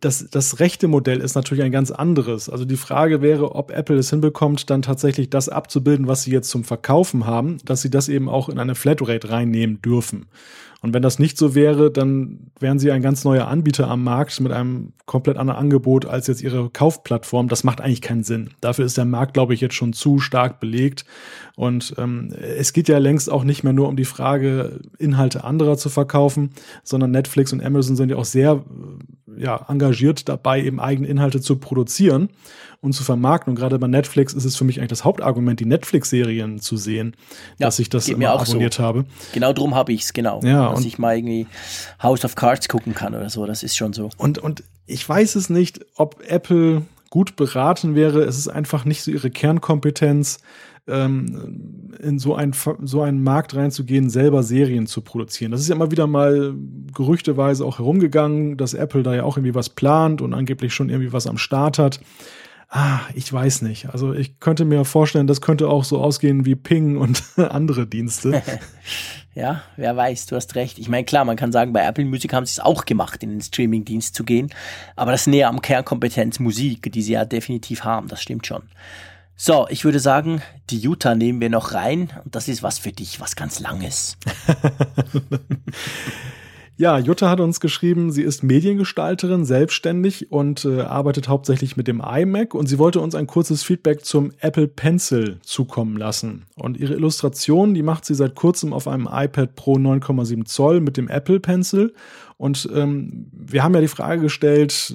Das, das rechte Modell ist natürlich ein ganz anderes. Also die Frage wäre, ob Apple es hinbekommt, dann tatsächlich das abzubilden, was sie jetzt zum Verkaufen haben, dass sie das eben auch in eine Flatrate reinnehmen dürfen. Und wenn das nicht so wäre, dann wären sie ein ganz neuer Anbieter am Markt mit einem komplett anderen Angebot als jetzt ihre Kaufplattform. Das macht eigentlich keinen Sinn. Dafür ist der Markt, glaube ich, jetzt schon zu stark belegt. Und ähm, es geht ja längst auch nicht mehr nur um die Frage, Inhalte anderer zu verkaufen, sondern Netflix und Amazon sind ja auch sehr ja, engagiert dabei, eben eigene Inhalte zu produzieren und zu vermarkten. Und gerade bei Netflix ist es für mich eigentlich das Hauptargument, die Netflix-Serien zu sehen, ja, dass ich das immer abonniert so. habe. Genau drum habe ich es, genau. Ja, dass ich mal irgendwie House of Cards gucken kann oder so. Das ist schon so. Und, und ich weiß es nicht, ob Apple gut beraten wäre. Es ist einfach nicht so ihre Kernkompetenz ähm, in so, ein, so einen Markt reinzugehen, selber Serien zu produzieren. Das ist ja immer wieder mal gerüchteweise auch herumgegangen, dass Apple da ja auch irgendwie was plant und angeblich schon irgendwie was am Start hat. Ah, ich weiß nicht. Also ich könnte mir vorstellen, das könnte auch so ausgehen wie Ping und andere Dienste. ja, wer weiß, du hast recht. Ich meine, klar, man kann sagen, bei Apple Music haben sie es auch gemacht, in den Streaming-Dienst zu gehen. Aber das näher am Kernkompetenz Musik, die sie ja definitiv haben. Das stimmt schon. So, ich würde sagen, die Utah nehmen wir noch rein und das ist was für dich, was ganz Langes. ja, Jutta hat uns geschrieben, sie ist Mediengestalterin, selbstständig und äh, arbeitet hauptsächlich mit dem iMac und sie wollte uns ein kurzes Feedback zum Apple Pencil zukommen lassen. Und ihre Illustration, die macht sie seit kurzem auf einem iPad Pro 9,7 Zoll mit dem Apple Pencil und ähm, wir haben ja die Frage gestellt,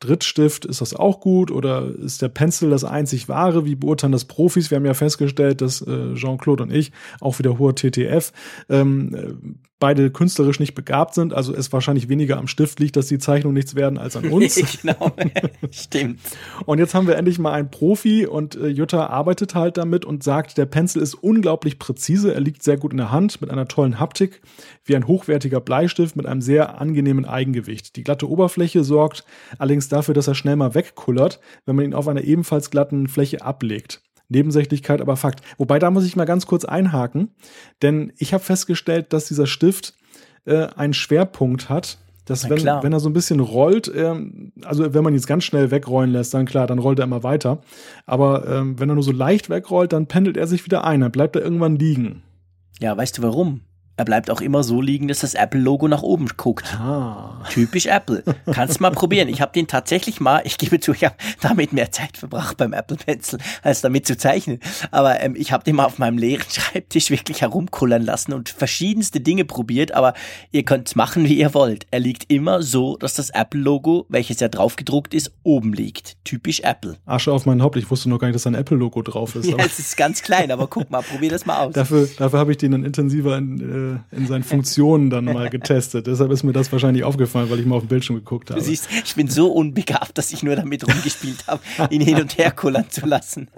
Drittstift, ist das auch gut oder ist der Pencil das einzig wahre? Wie beurteilen das Profis? Wir haben ja festgestellt, dass äh, Jean-Claude und ich, auch wieder hoher TTF, ähm, beide künstlerisch nicht begabt sind, also es wahrscheinlich weniger am Stift liegt, dass die Zeichnungen nichts werden als an uns. genau, stimmt. Und jetzt haben wir endlich mal einen Profi und äh, Jutta arbeitet halt damit und sagt, der Pencil ist unglaublich präzise, er liegt sehr gut in der Hand mit einer tollen Haptik, wie ein hochwertiger Bleistift mit einem sehr angenehmen Eigengewicht. Die glatte Oberfläche sorgt allerdings dafür, dass er schnell mal wegkullert, wenn man ihn auf einer ebenfalls glatten Fläche ablegt. Nebensächlichkeit, aber Fakt. Wobei, da muss ich mal ganz kurz einhaken, denn ich habe festgestellt, dass dieser Stift äh, einen Schwerpunkt hat, dass wenn, wenn er so ein bisschen rollt, äh, also wenn man jetzt ganz schnell wegrollen lässt, dann klar, dann rollt er immer weiter. Aber äh, wenn er nur so leicht wegrollt, dann pendelt er sich wieder ein, dann bleibt er irgendwann liegen. Ja, weißt du warum? Er bleibt auch immer so liegen, dass das Apple-Logo nach oben guckt. Ah. Typisch Apple. Kannst mal probieren. Ich habe den tatsächlich mal, ich gebe zu, ich habe damit mehr Zeit verbracht beim Apple Pencil, als damit zu zeichnen. Aber ähm, ich habe den mal auf meinem leeren Schreibtisch wirklich herumkullern lassen und verschiedenste Dinge probiert. Aber ihr könnt machen, wie ihr wollt. Er liegt immer so, dass das Apple-Logo, welches ja drauf gedruckt ist, oben liegt. Typisch Apple. Asche auf mein Haupt. Ich wusste noch gar nicht, dass ein Apple-Logo drauf ist. ja, es ist ganz klein, aber guck mal, probier das mal aus. dafür dafür habe ich den dann intensiver in, äh, äh, in seinen Funktionen dann mal getestet. Deshalb ist mir das wahrscheinlich aufgefallen, weil ich mal auf dem Bildschirm geguckt habe. Du siehst, ich bin so unbegabt, dass ich nur damit rumgespielt habe, ihn hin und her kullern zu lassen.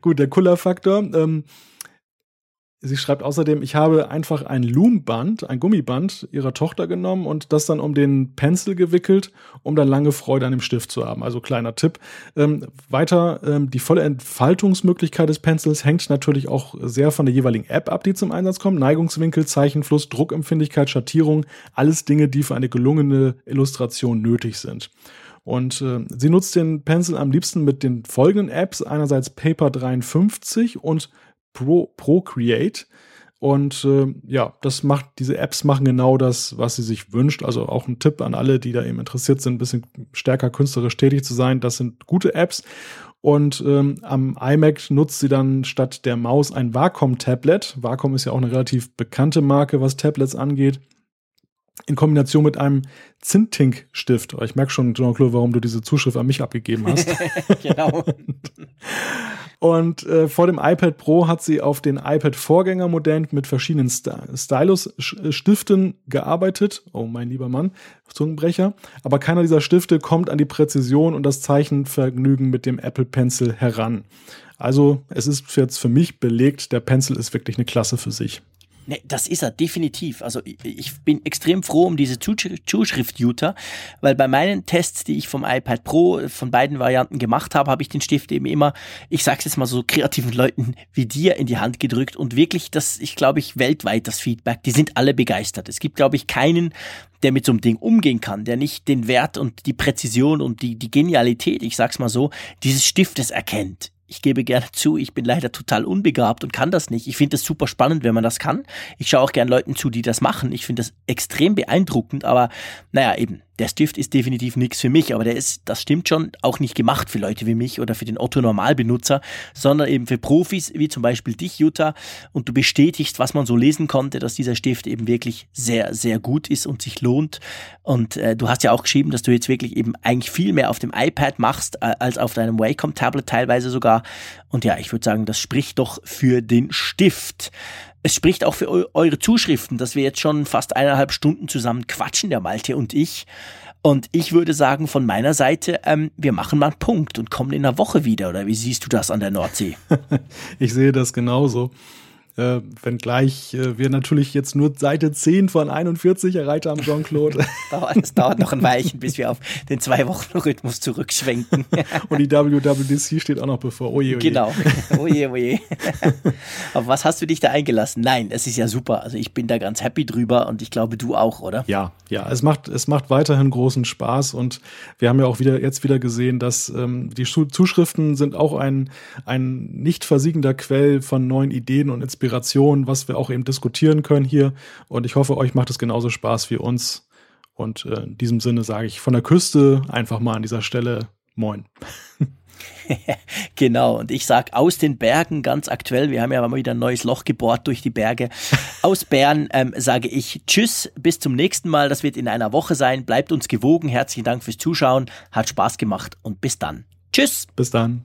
Gut, der Kullerfaktor. Ähm, Sie schreibt außerdem, ich habe einfach ein Loomband, ein Gummiband ihrer Tochter genommen und das dann um den Pencil gewickelt, um dann lange Freude an dem Stift zu haben. Also kleiner Tipp. Ähm, weiter, ähm, die volle Entfaltungsmöglichkeit des Pencils hängt natürlich auch sehr von der jeweiligen App ab, die zum Einsatz kommt. Neigungswinkel, Zeichenfluss, Druckempfindlichkeit, Schattierung, alles Dinge, die für eine gelungene Illustration nötig sind. Und äh, sie nutzt den Pencil am liebsten mit den folgenden Apps. Einerseits Paper 53 und Pro, Procreate. Und äh, ja, das macht, diese Apps machen genau das, was sie sich wünscht. Also auch ein Tipp an alle, die da eben interessiert sind, ein bisschen stärker künstlerisch tätig zu sein. Das sind gute Apps. Und ähm, am iMac nutzt sie dann statt der Maus ein Wacom-Tablet. Wacom ist ja auch eine relativ bekannte Marke, was Tablets angeht. In Kombination mit einem Zintink-Stift. Ich merke schon, Jean-Claude, warum du diese Zuschrift an mich abgegeben hast. genau. Und äh, vor dem iPad Pro hat sie auf den iPad-Vorgängermodell mit verschiedenen St Stylus-Stiften gearbeitet. Oh, mein lieber Mann, Zungenbrecher. Aber keiner dieser Stifte kommt an die Präzision und das Zeichenvergnügen mit dem Apple Pencil heran. Also, es ist jetzt für mich belegt, der Pencil ist wirklich eine Klasse für sich. Nee, das ist er, definitiv. Also ich, bin extrem froh um diese Zuschrift-Uter, weil bei meinen Tests, die ich vom iPad Pro von beiden Varianten gemacht habe, habe ich den Stift eben immer, ich sag's jetzt mal so kreativen Leuten wie dir in die Hand gedrückt und wirklich das, ich glaube ich, weltweit das Feedback, die sind alle begeistert. Es gibt, glaube ich, keinen, der mit so einem Ding umgehen kann, der nicht den Wert und die Präzision und die, die Genialität, ich sag's mal so, dieses Stiftes erkennt ich gebe gerne zu, ich bin leider total unbegabt und kann das nicht. Ich finde es super spannend, wenn man das kann. Ich schaue auch gerne Leuten zu, die das machen. Ich finde das extrem beeindruckend, aber naja, eben, der Stift ist definitiv nichts für mich, aber der ist, das stimmt schon, auch nicht gemacht für Leute wie mich oder für den Otto-Normalbenutzer, sondern eben für Profis wie zum Beispiel dich, Jutta. Und du bestätigst, was man so lesen konnte, dass dieser Stift eben wirklich sehr, sehr gut ist und sich lohnt. Und äh, du hast ja auch geschrieben, dass du jetzt wirklich eben eigentlich viel mehr auf dem iPad machst äh, als auf deinem Wacom-Tablet teilweise sogar. Und ja, ich würde sagen, das spricht doch für den Stift. Es spricht auch für eu eure Zuschriften, dass wir jetzt schon fast eineinhalb Stunden zusammen quatschen, der Malte und ich. Und ich würde sagen, von meiner Seite, ähm, wir machen mal einen Punkt und kommen in einer Woche wieder. Oder wie siehst du das an der Nordsee? ich sehe das genauso. Äh, wenngleich äh, wir natürlich jetzt nur Seite 10 von 41 erreicht haben, Jean-Claude. Es dauert noch ein Weilchen, bis wir auf den Zwei-Wochen-Rhythmus zurückschwenken. Und die WWDC steht auch noch bevor. Oje, oje. Genau. Oje, oje. Auf was hast du dich da eingelassen? Nein, es ist ja super. Also ich bin da ganz happy drüber und ich glaube, du auch, oder? Ja, ja. Es macht, es macht weiterhin großen Spaß und wir haben ja auch wieder jetzt wieder gesehen, dass ähm, die Zuschriften sind auch ein, ein nicht versiegender Quell von neuen Ideen und Inspirationen Inspiration, was wir auch eben diskutieren können hier. Und ich hoffe, euch macht es genauso Spaß wie uns. Und äh, in diesem Sinne sage ich von der Küste einfach mal an dieser Stelle Moin. genau, und ich sage aus den Bergen ganz aktuell, wir haben ja mal wieder ein neues Loch gebohrt durch die Berge. Aus Bern ähm, sage ich Tschüss, bis zum nächsten Mal. Das wird in einer Woche sein. Bleibt uns gewogen. Herzlichen Dank fürs Zuschauen. Hat Spaß gemacht und bis dann. Tschüss. Bis dann.